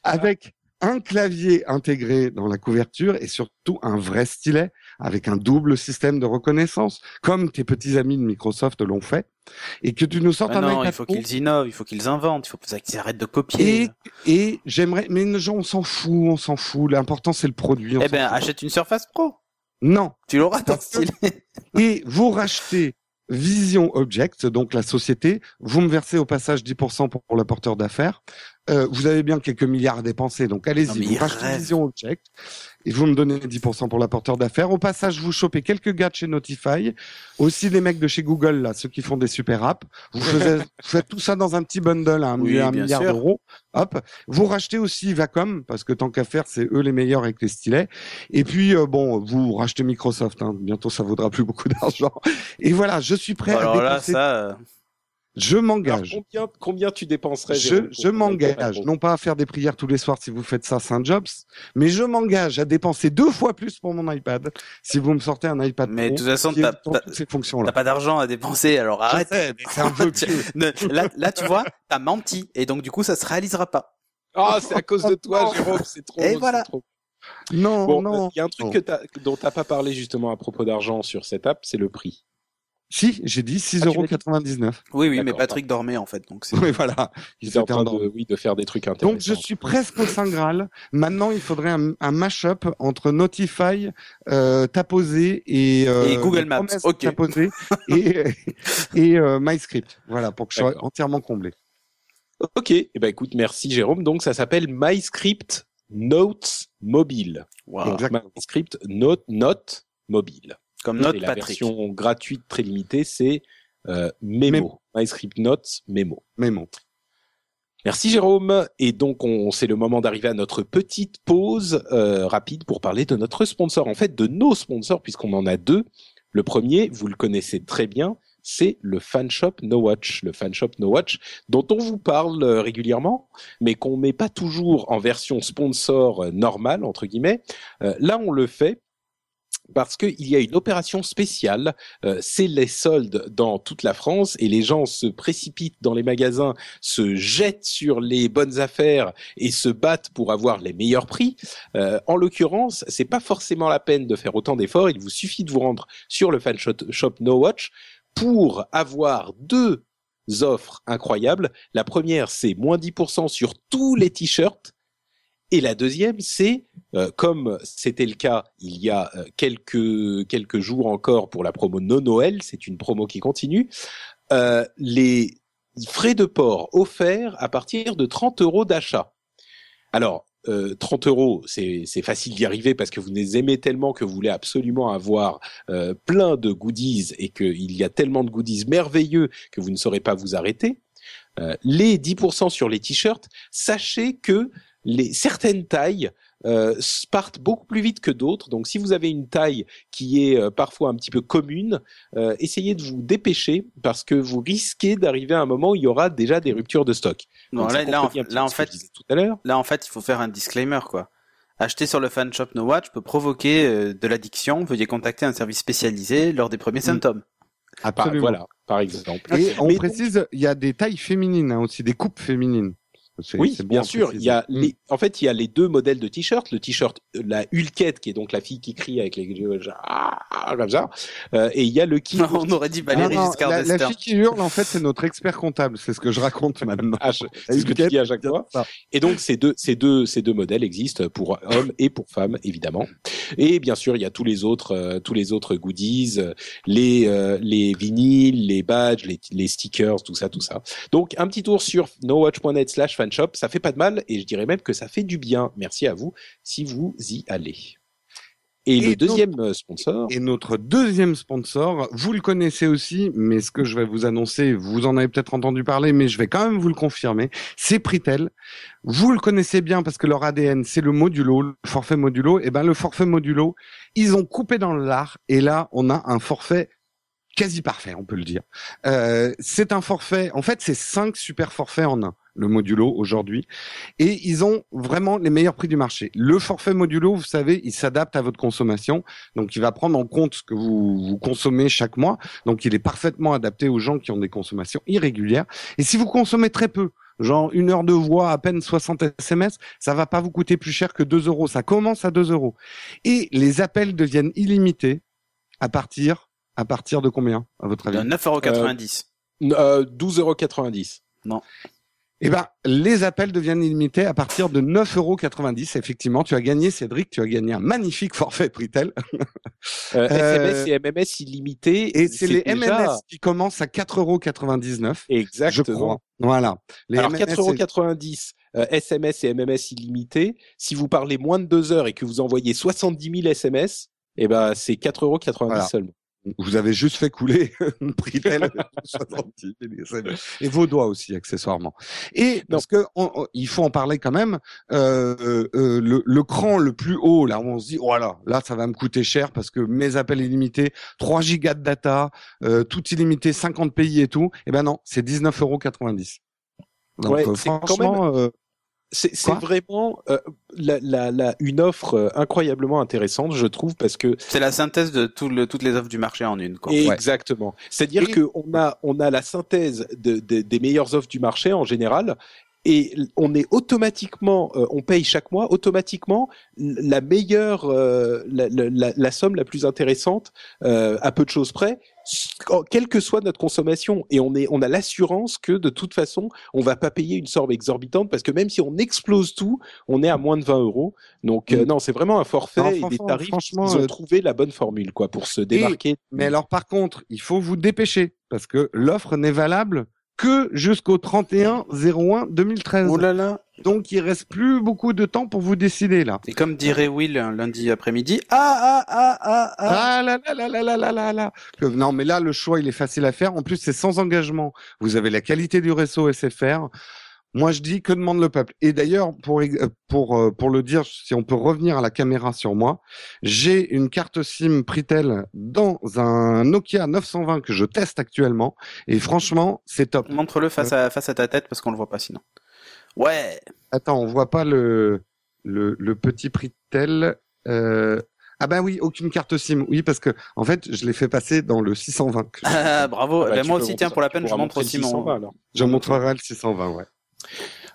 avec un clavier intégré dans la couverture et surtout un vrai stylet avec un double système de reconnaissance, comme tes petits amis de Microsoft l'ont fait, et que tu nous sortes un non, il faut qu'ils innovent, il faut qu'ils inventent, il faut qu'ils arrêtent de copier. Et, et j'aimerais, mais les gens, on s'en fout, on s'en fout. L'important c'est le produit. Eh ben, achète une Surface Pro. Non. Tu l'auras ton style. et vous rachetez Vision Object, donc la société, vous me versez au passage 10% pour, pour porteur d'affaires. Euh, vous avez bien quelques milliards à dépenser, donc allez-y, vous rachetez Vision Object et vous me donnez 10% pour l'apporteur d'affaires. Au passage, vous chopez quelques gars de chez Notify, aussi des mecs de chez Google, là, ceux qui font des super apps. Vous, faites tout ça dans un petit bundle à un, milliard d'euros. Hop. Vous rachetez aussi Vacom, parce que tant qu'à faire, c'est eux les meilleurs avec les stylets. Et puis, euh, bon, vous rachetez Microsoft. Hein. Bientôt, ça vaudra plus beaucoup d'argent. Et voilà, je suis prêt Alors à dépenser... là, ça... Je m'engage. Combien, combien, tu dépenserais Je, je m'engage, non pas à faire des prières tous les soirs si vous faites ça Saint Jobs, mais je m'engage à dépenser deux fois plus pour mon iPad si vous me sortez un iPad. Mais de toute façon, t'as pas, pas d'argent à dépenser, alors arrête. c'est un peu là, là, tu vois, t'as menti et donc du coup, ça se réalisera pas. Ah, c'est à cause de toi, Jérôme, c'est trop. Et voilà. Trop... Non, non. Il y a un truc que as, dont t'as pas parlé justement à propos d'argent sur cette app, c'est le prix. Si, j'ai dit 6,99€. Ah, oui, oui, mais Patrick dormait en fait, donc Oui, voilà. Il était en train de, oui, de faire des trucs intéressants. Donc je suis presque au Saint Graal. Maintenant, il faudrait un, un mash-up entre Notify, euh, Taposé et, euh, et Google Maps. Ok. Taposé et et euh, MyScript. Voilà, pour que je sois entièrement comblé. Ok. Eh ben écoute, merci Jérôme. Donc ça s'appelle MyScript Notes Mobile. Wow. MyScript Note Note Mobile. Comme note et la Patrick. version gratuite très limitée, c'est euh, Memo. MyScript Notes Memo. Memo. Merci Jérôme. Et donc, on, c'est le moment d'arriver à notre petite pause euh, rapide pour parler de notre sponsor. En fait, de nos sponsors, puisqu'on en a deux. Le premier, vous le connaissez très bien, c'est le fanshop No Watch, le fanshop No Watch, dont on vous parle euh, régulièrement, mais qu'on met pas toujours en version sponsor euh, normale entre guillemets. Euh, là, on le fait parce qu'il y a une opération spéciale, euh, c'est les soldes dans toute la France et les gens se précipitent dans les magasins, se jettent sur les bonnes affaires et se battent pour avoir les meilleurs prix. Euh, en l'occurrence, c'est pas forcément la peine de faire autant d'efforts. Il vous suffit de vous rendre sur le fan shop No Watch pour avoir deux offres incroyables. La première, c'est moins 10% sur tous les t-shirts Et la deuxième, c'est euh, comme c'était le cas il y a euh, quelques quelques jours encore pour la promo No Noël, c'est une promo qui continue. Euh, les frais de port offerts à partir de 30 euros d'achat. Alors, euh, 30 euros, c'est facile d'y arriver parce que vous les aimez tellement que vous voulez absolument avoir plein de goodies et qu'il y a tellement de goodies merveilleux que vous ne saurez pas vous arrêter. Les 10% sur les t-shirts, sachez que les certaines tailles euh, partent beaucoup plus vite que d'autres. Donc, si vous avez une taille qui est euh, parfois un petit peu commune, euh, essayez de vous dépêcher parce que vous risquez d'arriver à un moment où il y aura déjà des ruptures de stock. Non, Donc, là, là, en, là, fait, tout à là, en fait, il faut faire un disclaimer, quoi. Acheter sur le fan shop No Watch peut provoquer euh, de l'addiction. Veuillez contacter un service spécialisé lors des premiers symptômes. Par- Absolument. voilà, par exemple. Et on Mais précise, il y a des tailles féminines hein, aussi, des coupes féminines. Oui, bien sûr. Il y a les, en fait, il y a les deux modèles de t-shirt. Le t-shirt, euh, la Hulkette, qui est donc la fille qui crie avec les ah, comme ça, euh, et il y a le kit. On aurait dit Ah Valérie non, Giscard la, la d'Estaing. fille qui hurle, en fait, c'est notre expert comptable. C'est ce que je raconte maintenant. Ah, c'est ce que tu dis à chaque fois. Et donc ces deux, ces deux, ces deux modèles existent pour hommes et pour femmes évidemment. Et bien sûr, il y a tous les autres, euh, tous les autres goodies, les euh, les vinyles, les badges, les, les stickers, tout ça, tout ça. Donc un petit tour sur fanshop, ça fait pas de mal et je dirais même que ça fait du bien. Merci à vous si vous y allez. Et, Et le deuxième euh, sponsor, Et notre deuxième sponsor, vous le connaissez aussi, mais ce que je vais vous annoncer, vous en avez peut-être entendu parler, mais je vais quand même vous le confirmer, c'est Pritel. Vous le connaissez bien parce que leur ADN, c'est le modulo, le forfait modulo. Et ben, le forfait modulo, ils ont coupé dans le lard, et là, on a un forfait quasi parfait, on peut le dire. Euh, c'est un forfait, en fait, c'est cinq super forfaits en un, le modulo aujourd'hui, et ils ont vraiment les meilleurs prix du marché. Le forfait modulo, vous savez, il s'adapte à votre consommation, donc il va prendre en compte ce que vous, vous consommez chaque mois, donc il est parfaitement adapté aux gens qui ont des consommations irrégulières. Et si vous consommez très peu, genre une heure de voix, à peine 60 SMS, ça va pas vous coûter plus cher que 2 euros. Ça commence à 2 euros. Et les appels deviennent illimités à partir, à partir de combien, à votre avis? De 9,90€. euh, 12,90 Eh ben, les appels deviennent illimités à partir de 9,90 Effectivement, tu as gagné, Cédric, tu as gagné un magnifique forfait Pritel. euh, Euh, SMS et MMS illimité. Et c'est les déjà- MMS qui commencent à 4,99 je Exactement. crois. Voilà. Les Alors MMS, 4,90€ euh, SMS et MMS illimité. Si vous parlez moins de deux heures et que vous envoyez 70 000 SMS, eh ben c'est 4,90€ Voilà. seulement. Vous avez juste fait couler Pritel avec 70 000 SMS. et vos doigts aussi accessoirement. Et parce que on- on- il faut en parler quand même. Euh, euh, le, le cran le plus haut là, où on se dit voilà, là ça va me coûter cher parce que mes appels illimités, 3 gigas de data, euh, tout illimité, 50 pays et tout. Eh ben non, c'est 19,90 euros. Donc Ouais, euh, quand franchement, euh, C'est vraiment euh, la, la, la, une offre euh, incroyablement intéressante, je trouve, parce que C'est la synthèse de tout le- toutes les offres du marché en une. Quoi. Exactement. C'est-à-dire Et- que on a on a la synthèse de, de- des meilleures offres du marché en général. Et on est automatiquement, euh, on paye chaque mois automatiquement la meilleure, euh, la, la- la- somme la plus intéressante euh, à peu de choses près, quelle que soit notre consommation. Et on est, on a l'assurance que de toute façon, on va pas payer une somme exorbitante parce que même si on explose tout, on est à moins de 20 euros. Donc euh, Mm. non, c'est vraiment un forfait Non, et des tarifs. franchement, ils ont euh, trouvé la bonne formule quoi pour se démarquer. Mais alors par contre, il faut vous dépêcher parce que l'offre n'est valable que jusqu'au 31-01-2013. Oh là là donc il ne reste plus beaucoup de temps pour vous décider là. Et comme dirait Will euh, lundi après-midi, ah ah ah ah ah ah là là là là là là là Non mais là le choix il est facile à faire. En plus c'est sans engagement. Vous avez la qualité du réseau SFR. Moi je dis que demande le peuple? Et d'ailleurs pour euh, pour euh, pour le dire, si on peut revenir à la caméra sur moi, j'ai une carte SIM Pritel dans un Nokia 920 que je teste actuellement et franchement c'est top. Montre-le face à face à ta tête parce qu'on le voit pas sinon. Ouais. Attends, on voit pas le le, le petit Pritel. Euh... Ah ben oui, aucune carte SIM. Oui, parce que en fait, je l'ai fait passer dans le 620. que- Ah, bravo. Bah, Ben, moi aussi, tiens, pour la peine, je montre aussi mon. 620, alors. Je montrerai le 620, ouais.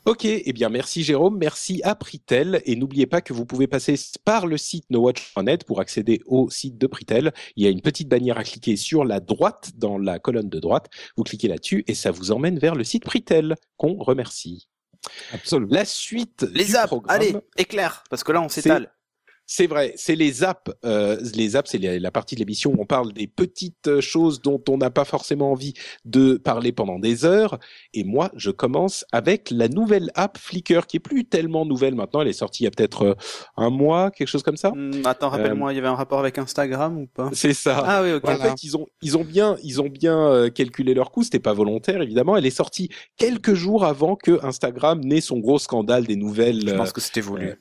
Ok, eh bien merci Jérôme, merci à Pritel et n'oubliez pas que vous pouvez passer par le site nowatch.net pour accéder au site de Pritel. Il y a une petite bannière à cliquer sur la droite dans la colonne de droite. Vous cliquez là-dessus et ça vous emmène vers le site Pritel qu'on remercie. Absolument. La suite Les du apps, programme, allez, éclair, parce que là on s'étale. C'est vrai, c'est les apps. Euh, les apps, c'est la, la partie de l'émission où on parle des petites euh, choses dont on n'a pas forcément envie de parler pendant des heures. Et moi, je commence avec la nouvelle app Flickr, qui est plus tellement nouvelle maintenant. Elle est sortie il y a peut-être euh, un mois, quelque chose comme ça. Hmm, attends, rappelle-moi, il y avait un rapport avec Instagram ou pas? C'est ça. Ah oui, ok. En fait, ils ont, ils ont bien, ils ont bien euh, calculé leur coût. C'était pas volontaire, évidemment. Elle est sortie quelques jours avant que Instagram n'ait son gros scandale des nouvelles. Je pense que c'était voulu. euh,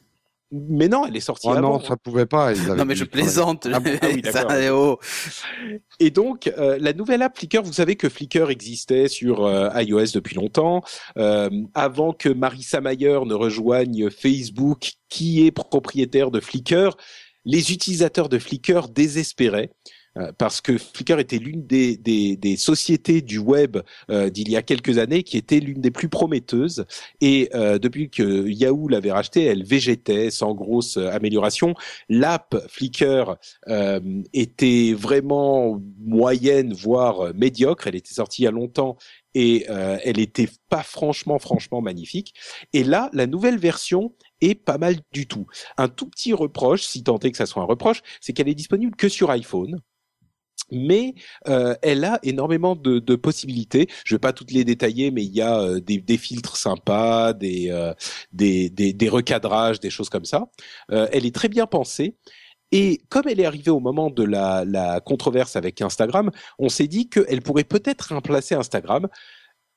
mais non, elle est sortie Oh avant. non, ça pouvait pas. ils avaient non mais je plaisante. Ah ah oui, Ça, d'accord. oh. Et donc, euh, la nouvelle app Flickr, vous savez que Flickr existait sur euh, iOS depuis longtemps, euh, avant que Marissa Mayer ne rejoigne Facebook, qui est propriétaire de Flickr. Les utilisateurs de Flickr désespéraient. Euh, Parce que Flickr était l'une des, des, des sociétés du web euh, d'il y a quelques années qui était l'une des plus prometteuses. Et euh, depuis que Yahoo l'avait racheté, elle végétait sans grosse euh, amélioration. L'app Flickr euh, était vraiment moyenne, voire euh, médiocre. Elle était sortie il y a longtemps et elle était pas franchement, franchement magnifique. Et là, la nouvelle version est pas mal du tout. Un tout petit reproche, si tant est que ça soit un reproche, c'est qu'elle est disponible que sur iPhone. Mais euh, elle a énormément de, possibilités. Je vais pas toutes les détailler, mais il y a euh, des, filtres sympas, des, euh, des, recadrages, des choses comme ça. Elle est très bien pensée. Et comme elle est arrivée au moment de la, la controverse avec Instagram, on s'est dit qu'elle pourrait peut-être remplacer Instagram.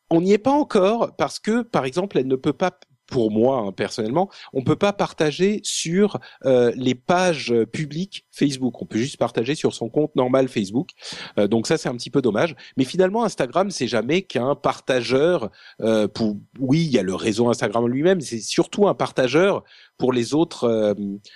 On n'y est pas encore parce que, par exemple, elle ne peut pas, pour moi hein, personnellement, on peut pas partager sur euh, les pages publiques Facebook. On peut juste partager sur son compte normal Facebook. Euh, donc ça, c'est un petit peu dommage. Mais finalement, Instagram, c'est jamais qu'un partageur. euh, pour oui, il y a le réseau Instagram lui-même. C'est surtout un partageur pour les autres, euh,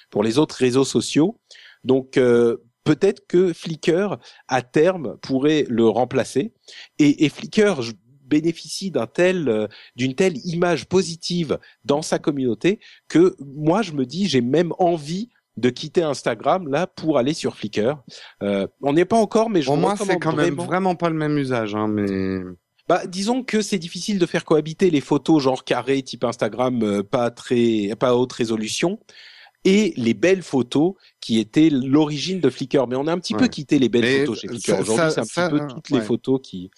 pour les autres réseaux sociaux. Donc euh, peut-être que Flickr à terme pourrait le remplacer. Et, et Flickr je- bénéficie d'un tel, euh, d'une telle image positive dans sa communauté que moi je me dis j'ai même envie de quitter Instagram là pour aller sur Flickr. Euh, on n'y est pas encore, mais je Pour moi, c'est quand même vraiment- vraiment pas le même usage, hein, mais bah, disons que c'est difficile de faire cohabiter les photos genre carré type Instagram, euh, pas très, pas haute résolution, et les belles photos qui étaient l'origine de Flickr. Mais on a un petit peu quitté les belles Mais photos chez Flickr. Aujourd'hui, c'est un ça, petit peu toutes ouais. les photos qui.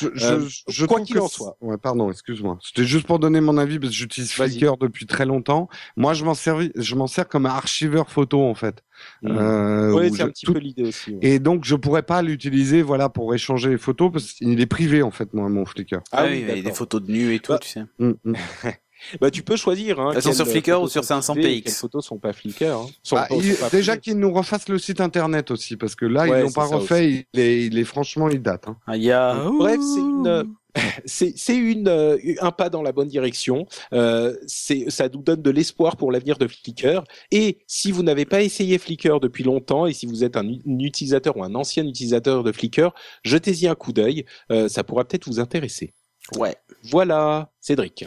je, je, Euh, je quoi qu'il en soit. Ouais, pardon, excuse-moi. C'était juste pour donner mon avis parce que j'utilise. Flickr depuis très longtemps. Moi, je m'en servis, je m'en sers comme un archiveur photo en fait. Euh, ouais, où c'est un petit tout- peu l'idée aussi. ouais. Et donc, je pourrais pas l'utiliser, voilà, pour échanger les photos parce qu'il est privé en fait, moi, mon Flickr. Ah, Ah oui, oui, il y a des photos de nu et tout, Bah, tu sais. Mm, mm. Bah, tu peux choisir. Hein, Elles sont sur Flickr ou sur sont 500 privées et px. Quelles photos sont pas Flickr. Hein. Sont Bah, pas- il- sont pas déjà qu'ils nous refassent le site internet aussi, parce que là, Ouais, ils l'ont pas refait. Il est, il est franchement, il date. Hein. Ah, y a... Bref, c'est une- c'est c'est une euh, un pas dans la bonne direction. Euh, c'est ça nous donne de l'espoir pour l'avenir de Flickr. Et si vous n'avez pas essayé Flickr depuis longtemps et si vous êtes un utilisateur ou un ancien utilisateur de Flickr, jetez-y un coup d'œil. Euh, ça pourra peut-être vous intéresser. Ouais. Voilà, Cédric.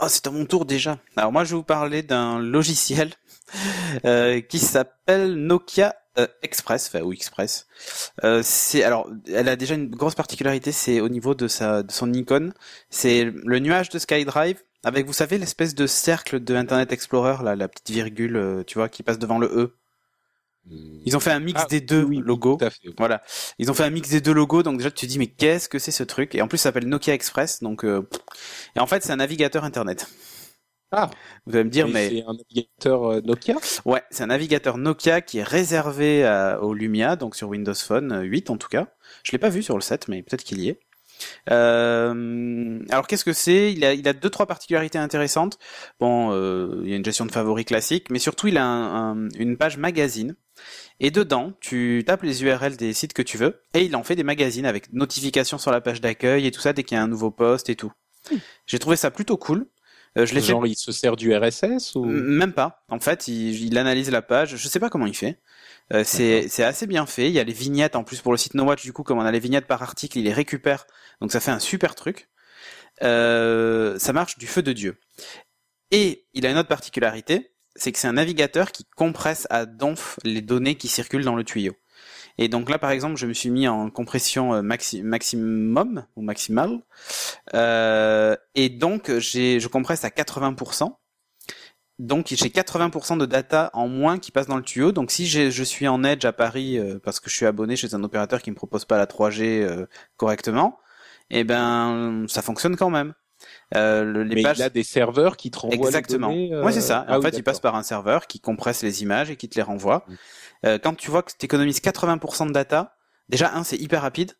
Oh, c'est à mon tour déjà. Alors moi, je vais vous parler d'un logiciel euh, qui s'appelle Nokia euh, Express, ou Express. Euh, c'est alors, elle a déjà une grosse particularité, c'est au niveau de sa de son icône, c'est le nuage de SkyDrive avec, vous savez, l'espèce de cercle de Internet Explorer, là, la petite virgule, tu vois, qui passe devant le E. Ils ont fait un mix Ah, des deux oui, logos. Tout à fait. Voilà, ils ont fait un mix des deux logos, donc déjà tu te dis mais qu'est-ce que c'est ce truc? Et en plus ça s'appelle Nokia Express, donc euh, et en fait c'est un navigateur internet. Ah. Vous allez me dire mais c'est un navigateur euh, Nokia? ouais, c'est un navigateur Nokia qui est réservé à- au Lumia, donc sur Windows Phone euh, 8 en tout cas. Je l'ai pas vu sur le 7, mais peut-être qu'il y est. Euh, alors qu'est-ce que c'est? Il a il a deux trois particularités intéressantes. Bon, euh, il y a une gestion de favoris classique, mais surtout il a un- un- une page magazine. Et dedans, tu tapes les URL des sites que tu veux, et il en fait des magazines avec notifications sur la page d'accueil et tout ça dès qu'il y a un nouveau post et tout. J'ai trouvé ça plutôt cool. Euh, je l'ai fait Genre, il se sert du RSS ou? Même pas. En fait, il, il analyse la page. Je sais pas comment il fait. Euh, c'est c'est assez bien fait. Il y a les vignettes en plus pour le site No Watch. Du coup, comme on a les vignettes par article, il les récupère. Donc ça fait un super truc. Euh, ça marche du feu de dieu. Et il a une autre particularité, c'est que c'est un navigateur qui compresse à donf les données qui circulent dans le tuyau. Et donc là, par exemple, je me suis mis en compression euh, maxi maximum ou maximal, euh, et donc j'ai, je compresse à 80%. Donc j'ai 80% de data en moins qui passe dans le tuyau. Donc si je suis en Edge à Paris euh, parce que je suis abonné chez un opérateur qui me propose pas la 3G euh, correctement, eh ben ça fonctionne quand même. Euh, le, les Mais pages... il a des serveurs qui te renvoient Exactement. les données. Ouais, c'est ça. Ah en oui, fait, il passe par un serveur qui compresse les images et qui te les renvoie. Mm. Euh, quand tu vois que tu économises 80% de data, déjà un, c'est hyper rapide.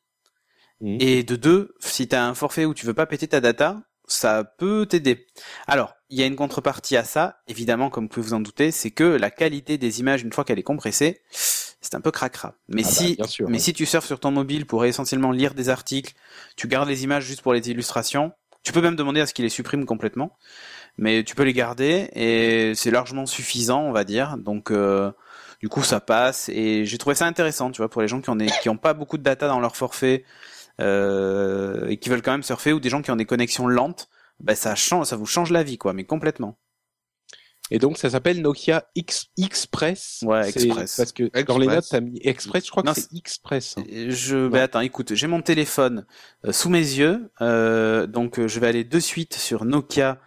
Mm. Et de deux, si tu as un forfait où tu veux pas péter ta data, ça peut t'aider. Alors, il y a une contrepartie à ça, évidemment, comme vous pouvez vous en douter, c'est que la qualité des images, une fois qu'elle est compressée, c'est un peu cracra. Mais Ah bah, si, sûr, mais si tu surfes sur ton mobile pour essentiellement lire des articles, tu gardes les images juste pour les illustrations, tu peux même demander à ce qu'il les supprime complètement, mais tu peux les garder et c'est largement suffisant, on va dire. Donc, euh, du coup, ça passe et j'ai trouvé ça intéressant, tu vois, pour les gens qui ont, qui ont pas beaucoup de data dans leur forfait euh, et qui veulent quand même surfer ou des gens qui ont des connexions lentes, bah ça change, ça vous change la vie, quoi, mais complètement. Et donc ça s'appelle Nokia X Express. Ouais, Express. Parce que dans les notes t'as mis Express, je crois Non, que c'est Express. hein. Je, bah attends, écoute, j'ai mon téléphone euh, sous mes yeux, euh, donc je vais aller de suite sur Nokia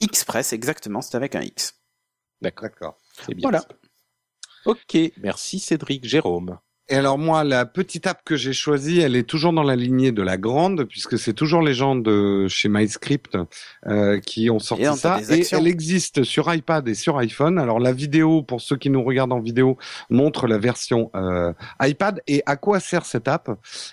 Express, exactement, c'est avec un X. D'accord, D'accord. c'est bien. Voilà. ça. Ok, merci Cédric. Jérôme. Et alors moi, la petite app que j'ai choisie, elle est toujours dans la lignée de la grande, puisque c'est toujours les gens de chez MyScript euh, qui ont sorti Et ça. Et elle existe sur iPad et sur iPhone. Alors la vidéo, pour ceux qui nous regardent en vidéo, montre la version euh, iPad. Et à quoi sert cette app?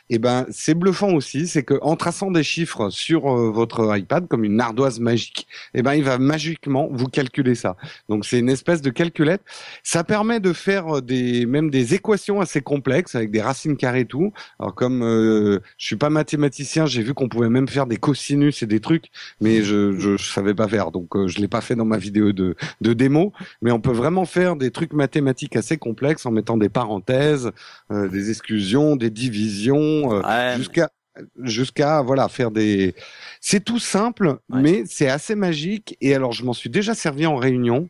Eh ben, c'est bluffant aussi. C'est que en traçant des chiffres sur euh, votre iPad, comme une ardoise magique, eh ben, il va magiquement vous calculer ça. Donc c'est une espèce de calculette. Ça permet de faire des même des équations assez complexes avec des racines carrées et tout. Alors comme euh, je suis pas mathématicien, j'ai vu qu'on pouvait même faire des cosinus et des trucs, mais je je, je savais pas faire, donc euh, je l'ai pas fait dans ma vidéo de de démo. Mais on peut vraiment faire des trucs mathématiques assez complexes en mettant des parenthèses, euh, des exclusions, des divisions, euh, Ouais, jusqu'à jusqu'à voilà faire des c'est tout simple Ouais. mais c'est assez magique et alors je m'en suis déjà servi en réunion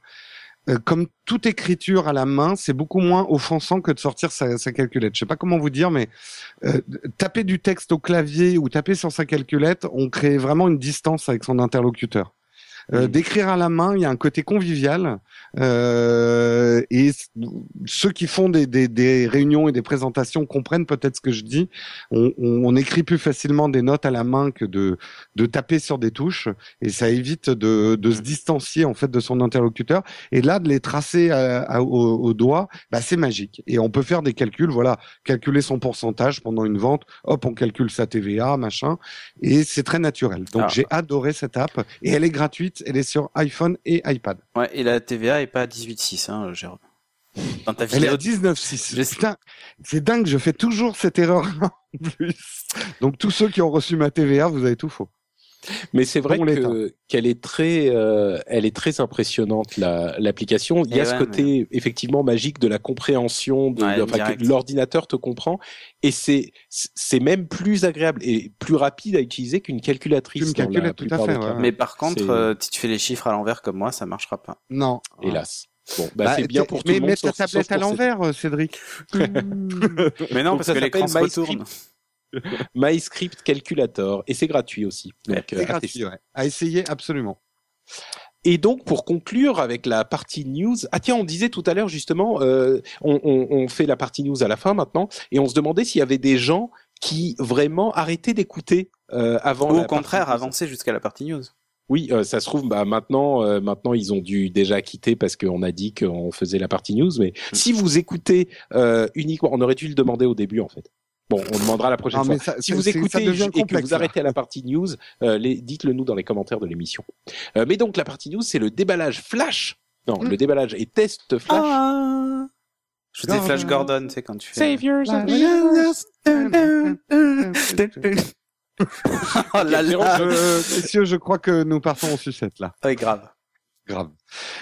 comme toute écriture à la main, c'est beaucoup moins offensant que de sortir sa, sa calculette. Je sais pas comment vous dire, mais euh, taper du texte au clavier ou taper sur sa calculette, on crée vraiment une distance avec son interlocuteur. Euh. D'écrire à la main, il y a un côté convivial. Euh, et ceux qui font des, des, des réunions et des présentations comprennent peut-être ce que je dis. On, on, on écrit plus facilement des notes à la main que de, de taper sur des touches, et ça évite de, de se distancier en fait de son interlocuteur. Et là, de les tracer à- à- au, au doigt, bah, c'est magique. Et on peut faire des calculs. Voilà, calculer son pourcentage pendant une vente. Hop, on calcule sa TVA, machin. Et c'est très naturel. Donc Ah. j'ai adoré cette app et elle est gratuite. Elle est sur iPhone et iPad. ouais, et la TVA est pas à 18,6, hein, Jérôme. Dans ta Elle est à 19,6. Je- Putain, c'est dingue, je fais toujours cette erreur en plus. Donc tous ceux qui ont reçu ma TVA, vous avez tout faux. Mais c'est vrai Bon que qu'elle est très, euh, elle est très impressionnante la l'application. Il y a ce ouais, côté effectivement magique de la compréhension, de, Ouais, de- enfin, que l'ordinateur te comprend, et c'est c'est même plus agréable et plus rapide à utiliser qu'une calculatrice. Dans la tout à fait. Mais par contre, euh, si tu fais les chiffres à l'envers comme moi, ça marchera pas. Non. Hélas. Bon, bah, Bah, c'est bien pour tout mais le monde. mets ta tablette à l'envers, euh, Cédric. Mais non, Donc parce ça que l'écran se retourne. MyScript Calculator et c'est gratuit aussi. Donc, euh, C'est gratuit, ouais. À essayer absolument. Et donc pour conclure avec la partie news, ah tiens on disait tout à l'heure justement, euh, on, on, on fait la partie news à la fin maintenant et on se demandait s'il y avait des gens qui vraiment arrêtaient d'écouter euh, avant. Ou la au contraire, avancer jusqu'à la partie news. Oui, euh, ça se trouve bah maintenant, euh, maintenant ils ont dû déjà quitter parce qu'on a dit qu'on faisait la partie news. Mais si vous écoutez euh, uniquement, on aurait dû le demander au début en fait. Bon, on demandera la prochaine Non, fois. ça- Si c'est- vous c'est- écoutez et que complexe, vous là. arrêtez à la partie news, euh, dites-le nous dans les commentaires de l'émission. Euh, mais donc la partie news, c'est le déballage flash. Non, Mm. le déballage et test flash. Ah Je faisais Gordon. Flash Gordon, tu sais, quand tu fais... Of the oh là là Je- messieurs, je crois que nous partons en sucette là. Ouais, grave. Grave.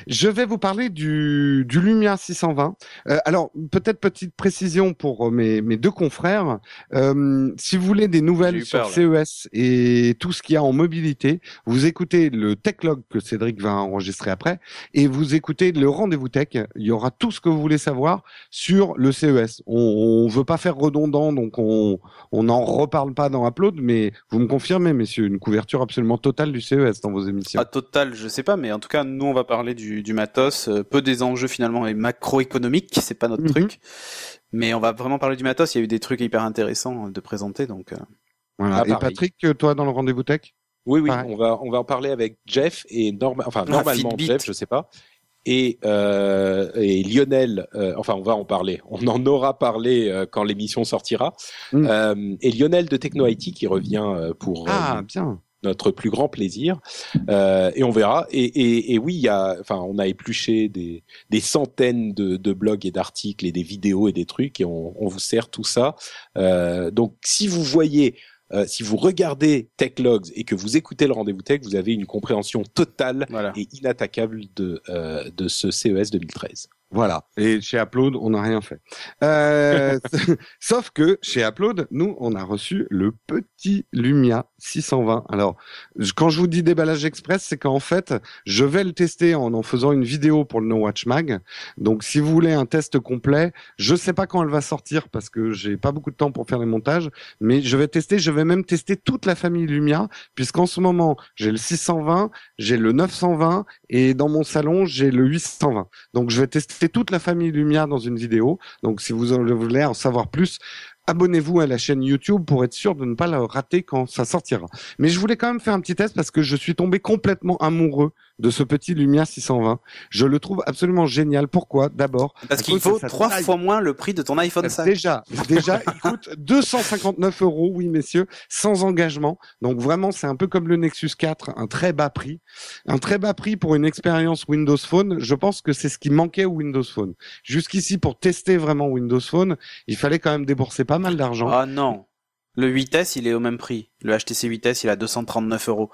Je vais vous parler du, du Lumia 620. Euh, alors, peut-être petite précision pour euh, mes, mes deux confrères. Euh, si vous voulez des nouvelles sur peur. CES et tout ce qu'il y a en mobilité, vous écoutez le Techlog que Cédric va enregistrer après et vous écoutez le Rendez-vous Tech. Il y aura tout ce que vous voulez savoir sur le CES. On, on veut pas faire redondant, donc on on n'en reparle pas dans Upload, mais vous me confirmez, messieurs, une couverture absolument totale du CES dans vos émissions. À total, je sais pas, mais en tout cas, nous, on va parler du, du matos, euh, peu des enjeux finalement et macroéconomiques, c'est pas notre Mhm. truc. Mais on va vraiment parler du matos. Il y a eu des trucs hyper intéressants de présenter, donc. euh, Voilà. Ah, et. Patrick, euh, toi, dans le Rendez-vous Tech? Oui, oui, Pareil. on va on va en parler avec Jeff et norma enfin Ah, normalement Fitbit. Jeff, je sais pas, et euh, et Lionel. euh, enfin, on va en parler. On en aura parlé euh, quand l'émission sortira. Mm. Euh, et Lionel de Techno IT qui revient euh, pour euh, Ah, bien. Notre plus grand plaisir. Euh, et on verra. Et, et, et oui, y a, enfin, on a épluché des, des centaines de, de blogs et d'articles et des vidéos et des trucs et on, on vous sert tout ça. Euh, donc, si vous voyez, euh, si vous regardez Techlogs et que vous écoutez le rendez-vous tech, vous avez une compréhension totale Voilà. et inattaquable de, euh, de ce CES 2013. Voilà. Et chez Upload, on n'a rien fait. Euh, sauf que chez Upload, nous, on a reçu le petit Lumia 620. Alors, quand je vous dis déballage express, c'est qu'en fait, je vais le tester en en faisant une vidéo pour le No Watch Mag. Donc, si vous voulez un test complet, je sais pas quand elle va sortir parce que j'ai pas beaucoup de temps pour faire les montages, mais je vais tester, je vais même tester toute la famille Lumia, puisqu'en ce moment, j'ai le 620, j'ai le 920 et dans mon salon, j'ai le 820. Donc je vais tester toute la famille Lumia dans une vidéo. Donc si vous voulez en savoir plus, abonnez-vous à la chaîne YouTube pour être sûr de ne pas la rater quand ça sortira. Mais je voulais quand même faire un petit test parce que je suis tombé complètement amoureux de ce petit Lumia 620. Je le trouve absolument génial. Pourquoi? D'abord, Parce qu'il vaut trois fois moins le prix de ton iPhone 5. Déjà, déjà, il coûte 259 euros, oui messieurs, sans engagement. Donc vraiment, c'est un peu comme le Nexus 4, un très bas prix, un très bas prix pour une expérience Windows Phone. Je pense que c'est ce qui manquait au Windows Phone. Jusqu'ici, pour tester vraiment Windows Phone, il fallait quand même débourser pas mal d'argent. Ah non. Le 8S, il est au même prix. Le HTC 8S, il a 239 euros.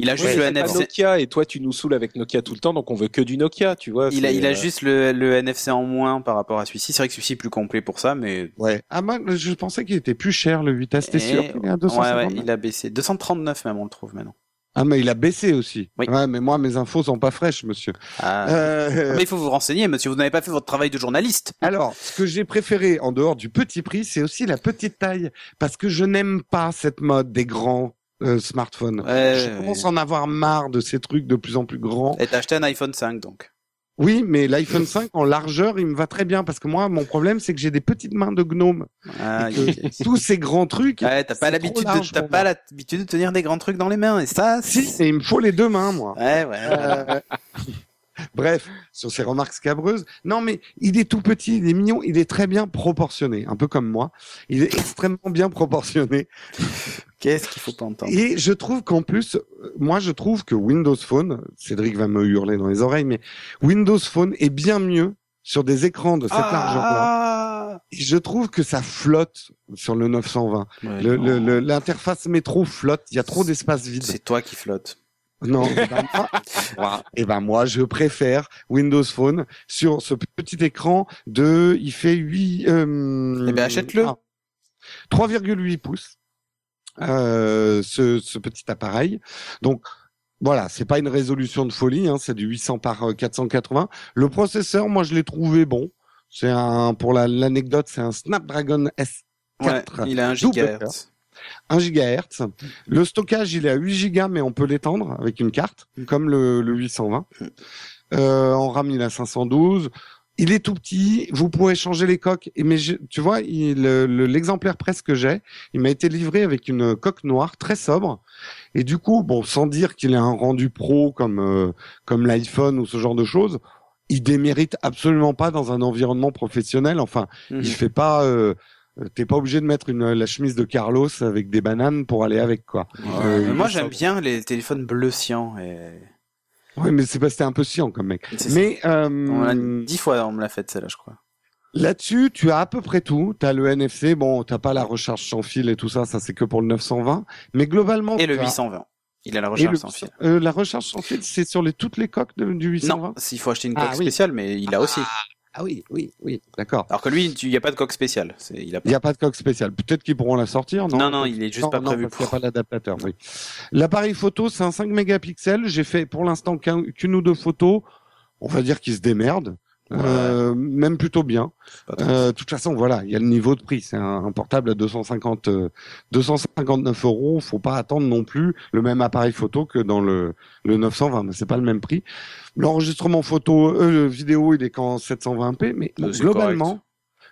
Il a juste Ouais, le NFC. Nokia et toi tu nous saoules avec Nokia tout le temps donc on veut que du Nokia tu vois Il a, il a juste le, le NFC en moins par rapport à celui-ci. C'est vrai que celui-ci est plus complet pour ça, mais Ouais. Ah moi, je pensais qu'il était plus cher le 8S. T'es Et- sûr qu'il est à ouais, 250 ouais, il a baissé. 239 même, on le trouve maintenant. Ah mais il a baissé aussi. Oui. Ouais, mais moi mes infos sont pas fraîches, monsieur. Ah. Euh, Mais il faut vous renseigner, monsieur. Vous n'avez pas fait votre travail de journaliste. Alors, ce que j'ai préféré en dehors du petit prix, c'est aussi la petite taille, parce que je n'aime pas cette mode des grands euh, smartphones. Ouais, je commence à en avoir marre de ces trucs de plus en plus grands. Et t'as acheté un iPhone 5, donc. Oui, mais l'iPhone 5 en largeur, il me va très bien parce que moi, mon problème, c'est que j'ai des petites mains de gnome. Ah, tous ces grands trucs. Ouais, t'as pas l'habitude de, t'as pas l'habitude de tenir des grands trucs dans les mains. Et ça, Si, et il me faut les deux mains, moi. Ouais, ouais. Euh, Bref, sur ces remarques scabreuses. Non, mais il est tout petit, il est mignon, il est très bien proportionné, un peu comme moi. Il est extrêmement bien proportionné. Qu'est-ce qu'il faut pas entendre? Et je trouve qu'en plus, moi je trouve que Windows Phone, Cédric va me hurler dans les oreilles, mais Windows Phone est bien mieux sur des écrans de cette largeur-là. Ah Et je trouve que ça flotte sur le 920. Ouais, Le- non. le- le- L'interface métro flotte, il y a trop d'espace vide. C'est toi qui flotte. Non, eh ben, moi, moi- eh ben moi je préfère Windows Phone sur ce petit écran de, il fait 8. Euh, Eh ben, achète-le. ah, 3,8 pouces. Euh, ce, ce petit appareil. Donc voilà, c'est pas une résolution de folie, hein, c'est du 800 par euh, 480. Le processeur, moi je l'ai trouvé bon. C'est un, pour la- l'anecdote, c'est un Snapdragon S4. Ouais, il a un gigahertz. 1 GHz. Le stockage, il est à 8 Go, mais on peut l'étendre avec une carte, comme le, le 820. Euh, en RAM, il a 512. Il est tout petit. Vous pourrez changer les coques. Et mais je- tu vois, il- le- l'exemplaire presse que j'ai, il m'a été livré avec une coque noire très sobre. Et du coup, bon, sans dire qu'il a un rendu pro comme euh, comme l'iPhone ou ce genre de choses, il démérite absolument pas dans un environnement professionnel. Enfin, Mhm. il fait pas. Euh, T'es pas obligé de mettre une, la chemise de Carlos avec des bananes pour aller avec quoi. Euh, mais moi j'aime bien les téléphones bleu cyan et Ouais, mais c'est parce que c'était un peu chiant comme mec. Mais euh, on l'a dix fois on me l'a fait celle-là je crois. là-dessus, tu as à peu près tout. T'as le NFC, bon, t'as pas la recharge sans fil et tout ça, ça c'est que pour le 920. Mais globalement, Et le tu as- 820. Il a la recharge le- sans fil. euh, la recharge sans fil, c'est sur les toutes les coques de- du 820 Non, s'il faut acheter une Ah, coque oui. spéciale, mais il a aussi. Ah oui, oui, oui, d'accord. Alors que lui, il n'y a pas de coque spéciale. Il a Il n'y a pas de coque spéciale. Peut-être qu'ils pourront la sortir, non? Non, non, il est juste Non, pas non, prévu parce qu'il n'y pour. a pas l'adaptateur, oui. L'appareil photo, c'est un 5 mégapixels. J'ai fait pour l'instant qu'un- qu'une ou deux photos. On va dire qu'il se démerde. Euh, même plutôt bien. Euh, de toute façon, voilà, il y a le niveau de prix. C'est un, un portable à 250, euh, 259 euros. Faut pas attendre non plus le même appareil photo que dans le, le 920, mais c'est pas le même prix. L'enregistrement photo, euh, vidéo, il est qu'en 720p, mais Euh, globalement,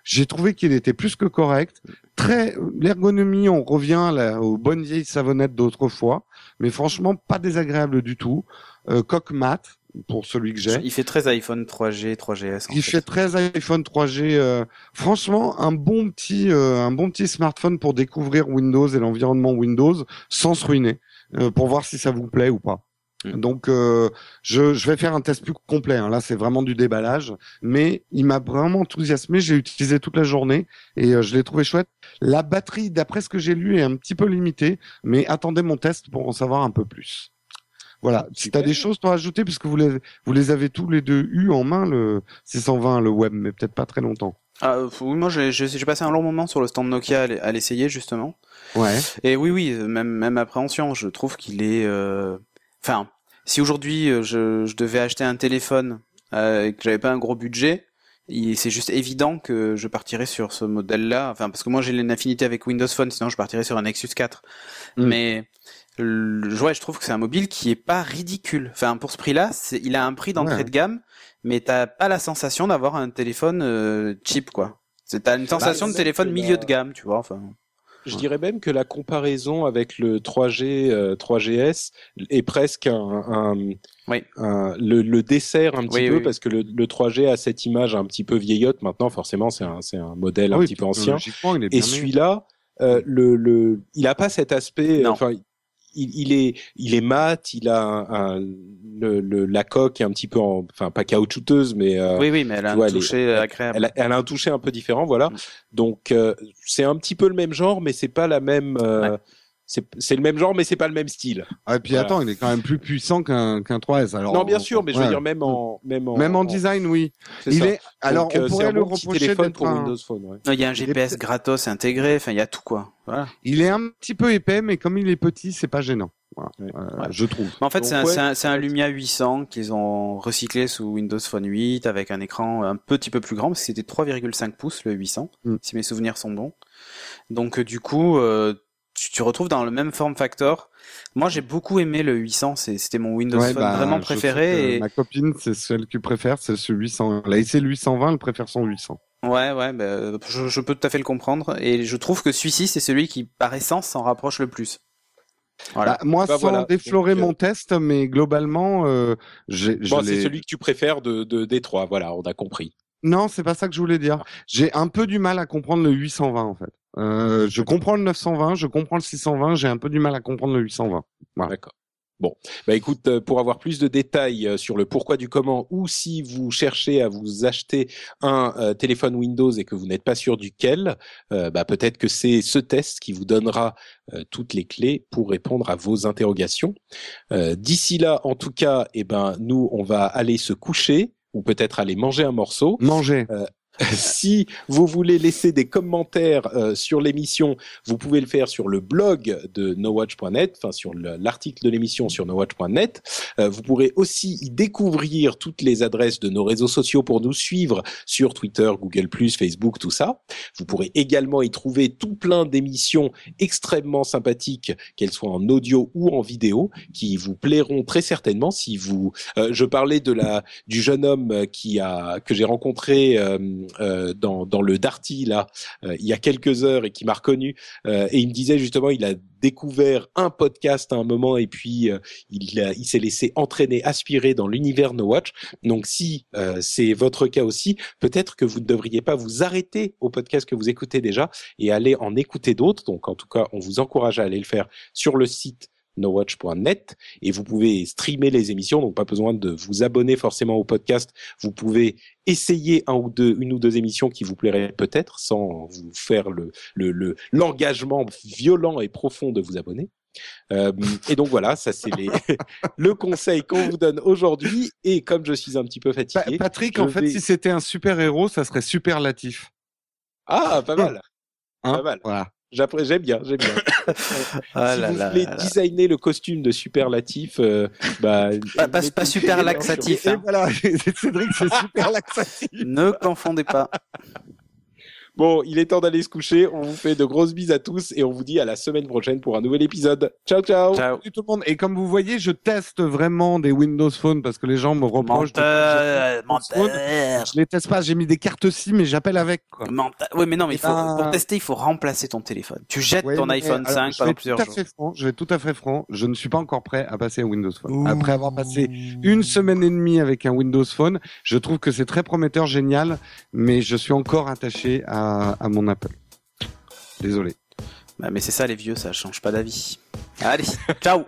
j'ai trouvé qu'il était plus que correct. Très, l'ergonomie, on revient là, aux bonnes vieilles savonnettes d'autrefois, mais franchement, pas désagréable du tout. Euh, coque mat, pour celui que j'ai. Il fait très iPhone 3G, 3GS. en Il fait 13 iPhone 3G. euh, franchement, un bon petit, euh, un bon petit smartphone pour découvrir Windows et l'environnement Windows sans se ruiner, euh, pour voir si ça vous plaît ou pas. Mm. Donc, euh, je, je vais faire un test plus complet. hein. Là, c'est vraiment du déballage, mais il m'a vraiment enthousiasmé. J'ai utilisé toute la journée et euh, je l'ai trouvé chouette. La batterie, d'après ce que j'ai lu, est un petit peu limitée, mais attendez mon test pour en savoir un peu plus. Voilà. Si Super. t'as des choses à rajouter, puisque vous les, vous les avez tous les deux eu en main, le 620, le web, mais peut-être pas très longtemps. Ah, oui, moi j'ai, passé un long moment sur le stand Nokia à l'essayer justement. Ouais. Et oui, oui, euh, même même appréhension. Je trouve qu'il est. euh, Enfin, si aujourd'hui euh, je, je devais acheter un téléphone euh, et que j'avais pas un gros budget, c'est juste évident que je partirais sur ce modèle-là. Enfin, parce que moi j'ai une affinité avec Windows Phone, sinon je partirais sur un Nexus 4. Mm. Mais le, ouais, je trouve que c'est un mobile qui est pas ridicule. Enfin, pour ce prix-là, il a un prix d'entrée Ouais. de gamme, mais t'as pas la sensation d'avoir un téléphone euh, cheap, quoi. C'est, t'as une sensation de téléphone milieu la- de gamme, tu vois. Enfin. Je dirais même que la comparaison avec le 3G, euh, 3GS est presque un, un, Oui. un- le, le dessert un petit Oui, peu oui, oui. parce que le, le 3G a cette image un petit peu vieillotte. Maintenant, forcément, c'est un, c'est un modèle un Oui, petit peu ancien. technologiquement, il est Et celui-là, euh, le, le, il a pas cet aspect. Enfin, il, il est, il est mat. Il a un, un- le, le, la coque est un petit peu, en, enfin pas caoutchouteuse, mais euh, Oui, oui, mais elle a un vois, elle est- toucher agréable. elle a, elle a un toucher un peu différent, voilà. Mm. Donc euh, c'est un petit peu le même genre, mais c'est pas la même. euh, Ouais. C'est c'est le même genre, mais c'est pas le même style. Ah, et puis Voilà. attends, il est quand même plus puissant qu'un qu'un 3S. Alors, non, bien en- sûr, mais je veux ouais. dire même en même en, Même en design, oui. Il ça. est. Alors, Donc, on euh, pourrait un le bon reprocher téléphone pour un- Windows Phone. Ouais. Non, il y a un est GPS gratos intégré. Enfin, il y a tout quoi. Voilà. Il est un petit peu épais, mais comme il est petit, c'est pas gênant. Voilà. Ouais. Euh, Ouais. Je trouve. Mais en fait, c'est un, ouais, c'est un, c'est un Lumia 800 qu'ils ont recyclé sous Windows Phone 8 avec un écran un petit peu plus grand parce que c'était 3,5 pouces le 800 Mm. si mes souvenirs sont bons. Donc euh, du coup, euh, tu, tu retrouves dans le même form factor. Moi, j'ai beaucoup aimé le 800. c'est- C'était mon Windows Ouais, Phone bah, vraiment préféré. Et... Ma copine, c'est celle qui préfère, c'est ce 800. Elle a essayé le 820, elle préfère son 800. Ouais, ouais, bah, je, je peux tout à fait le comprendre. Et je trouve que celui-ci, c'est celui qui, par essence, s'en rapproche le plus. Voilà. Bah, moi, Bah, sans voilà. déflorer Donc, euh, mon test, mais globalement, euh, j'ai, je Bon, c'est l'ai- celui que tu préfères de, de des trois. Voilà, on a compris. Non, c'est pas ça que je voulais dire. J'ai un peu du mal à comprendre le 820 en fait. Euh, je comprends le 920, je comprends le 620, j'ai un peu du mal à comprendre le 820. Voilà. D'accord. Bon, bah écoute, euh, pour avoir plus de détails euh, sur le pourquoi du comment, ou si vous cherchez à vous acheter un euh, téléphone Windows et que vous n'êtes pas sûr duquel, euh, bah peut-être que c'est ce test qui vous donnera euh, toutes les clés pour répondre à vos interrogations. D'ici là, en tout cas, eh ben nous, on va aller se coucher ou peut-être aller manger un morceau. Manger. si vous voulez laisser des commentaires euh, sur l'émission, vous pouvez le faire sur le blog de nowatch.net, enfin sur le- l'article de l'émission sur nowatch.net. Euh, vous pourrez aussi y découvrir toutes les adresses de nos réseaux sociaux pour nous suivre sur Twitter, Google+, Facebook, tout ça. Vous pourrez également y trouver tout plein d'émissions extrêmement sympathiques, qu'elles soient en audio ou en vidéo, qui vous plairont très certainement si vous. euh, je parlais de la du jeune homme qui a que j'ai rencontré euh, dans dans le Darty là euh, il y a quelques heures et qui m'a reconnu euh, et il me disait justement il a découvert un podcast à un moment et puis euh, il il s'est laissé entraîner aspirer dans l'univers No Watch. Donc si euh, c'est votre cas aussi peut-être que vous ne devriez pas vous arrêter au podcast que vous écoutez déjà et aller en écouter d'autres. Donc en tout cas on vous encourage à aller le faire sur le site nowatch.net et vous pouvez streamer les émissions donc pas besoin de vous abonner forcément au podcast vous pouvez essayer un ou deux une ou deux émissions qui vous plairaient peut-être sans vous faire le le le- l'engagement violent et profond de vous abonner Euh, et donc voilà, ça c'est les... le conseil qu'on vous donne aujourd'hui. Et comme je suis un petit peu Pa- fatigué, Patrick, je en fait, vais- si c'était un super héros, ça serait superlatif. ah pas mal, Hein? Pas mal. Voilà. J'aime bien, j'aime bien. Ah si là vous là voulez là là. designer le costume de superlatif, euh, bah Pas- pas- pas super laxatif. hein. voilà, Cédric, c'est super laxatif. Ne confondez pas. Bon, il est temps d'aller se coucher. On vous fait de grosses bises à tous et on vous dit à la semaine prochaine pour un nouvel épisode. Ciao, ciao. Ciao. Salut tout le monde. Et comme vous voyez, je teste vraiment des Windows Phone parce que les gens me reprochent. de- Menteur, Phone. menteur. Je les teste pas. J'ai mis des cartes SIM, mais j'appelle avec. Quoi. Menteur. Oui, mais non, mais il faut, Ah. pour tester, il faut remplacer ton téléphone. Tu jettes Ouais, ton mais iPhone alors, 5 je pendant vais plusieurs tout à jours. fait franc, je vais tout à fait franc. Je ne suis pas encore prêt à passer à Windows Phone. Après avoir passé une semaine et demie avec un Windows Phone, je trouve que c'est très prometteur, génial, mais je suis encore attaché à, à mon Apple. Désolé. Bah, mais c'est ça, les vieux, ça change pas d'avis. Allez, ciao.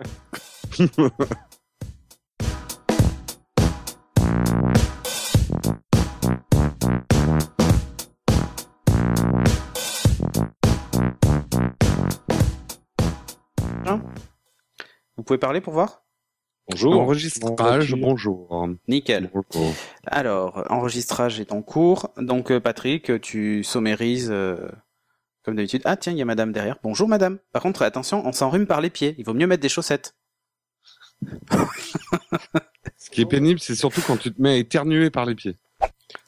Hein? Vous pouvez parler pour voir? Bonjour. Enregistrage, Bonjour. Nickel. Bonjour. Alors, enregistrage est en cours. Donc, euh, Patrick, tu sommérises euh, comme d'habitude. Ah, tiens, il y a madame derrière. Bonjour, madame. Par contre, attention, on s'enrhume par les pieds. Il vaut mieux mettre des chaussettes. Ce qui est pénible, c'est surtout quand tu te mets à éternuer par les pieds.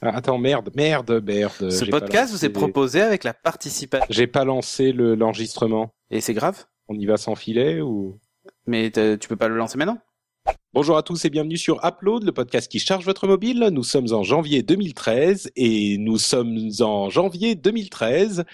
Ah, attends, merde, merde, merde. Ce podcast vous est proposé avec la participation. J'ai pas lancé le- l'enregistrement. Et c'est grave On y va sans filet ou? Mais tu peux pas le lancer maintenant? Bonjour à tous et bienvenue sur Upload, le podcast qui charge votre mobile. Nous sommes en janvier 2013 et nous sommes en janvier 2013.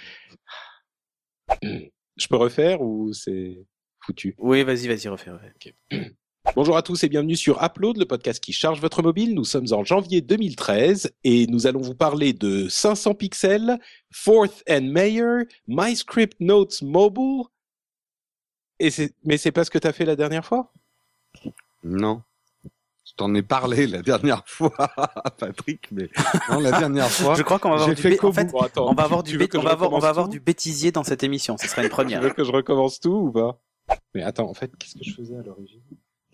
Je peux refaire ou c'est foutu? Oui, vas-y, vas-y, refais. refais. Bonjour à tous et bienvenue sur Upload, le podcast qui charge votre mobile. Nous sommes en janvier 2013 et nous allons vous parler de 500 pixels, Fourth and Mayer, MyScript Notes Mobile. Et mais c'est pas ce que t'as fait la dernière fois? Non. Je t'en ai parlé la dernière fois, Patrick, mais non, la dernière fois. Je crois qu'on va avoir du fait en fait, Bon, attends, on va tu- avoir tu du veux bé- que on je va avoir on recommence va avoir tout du bêtisier dans cette émission. Ce sera une Tu première. veux que je recommence tout ou pas? Mais attends, en fait, qu'est-ce que je faisais à l'origine?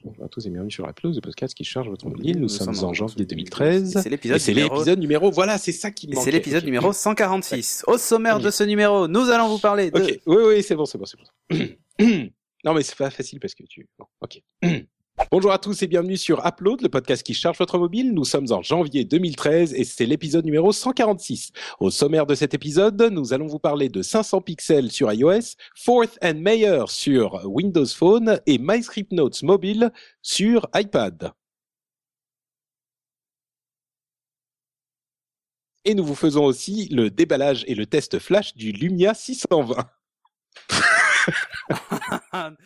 Bonjour à tous et bienvenue sur Upload, le podcast qui charge votre mobile. Nous, sommes, en janvier 2013. C'est l'épisode c'est numéro l'épisode numéro. Voilà, c'est ça qui me c'est l'épisode numéro 146. Au sommaire de ce numéro, nous allons vous parler de... Ok, oui, oui, c'est bon, c'est bon, c'est bon. non, mais c'est pas facile parce que tu. Bon, ok. Bonjour à tous et bienvenue sur Upload, le podcast qui charge votre mobile. Nous sommes en janvier 2013 et c'est l'épisode numéro 146. Au sommaire de cet épisode, nous allons vous parler de 500 pixels sur iOS, Fourth and Mayer sur Windows Phone et MyScript Notes mobile sur iPad. Et nous vous faisons aussi le déballage et le test flash du Lumia 620.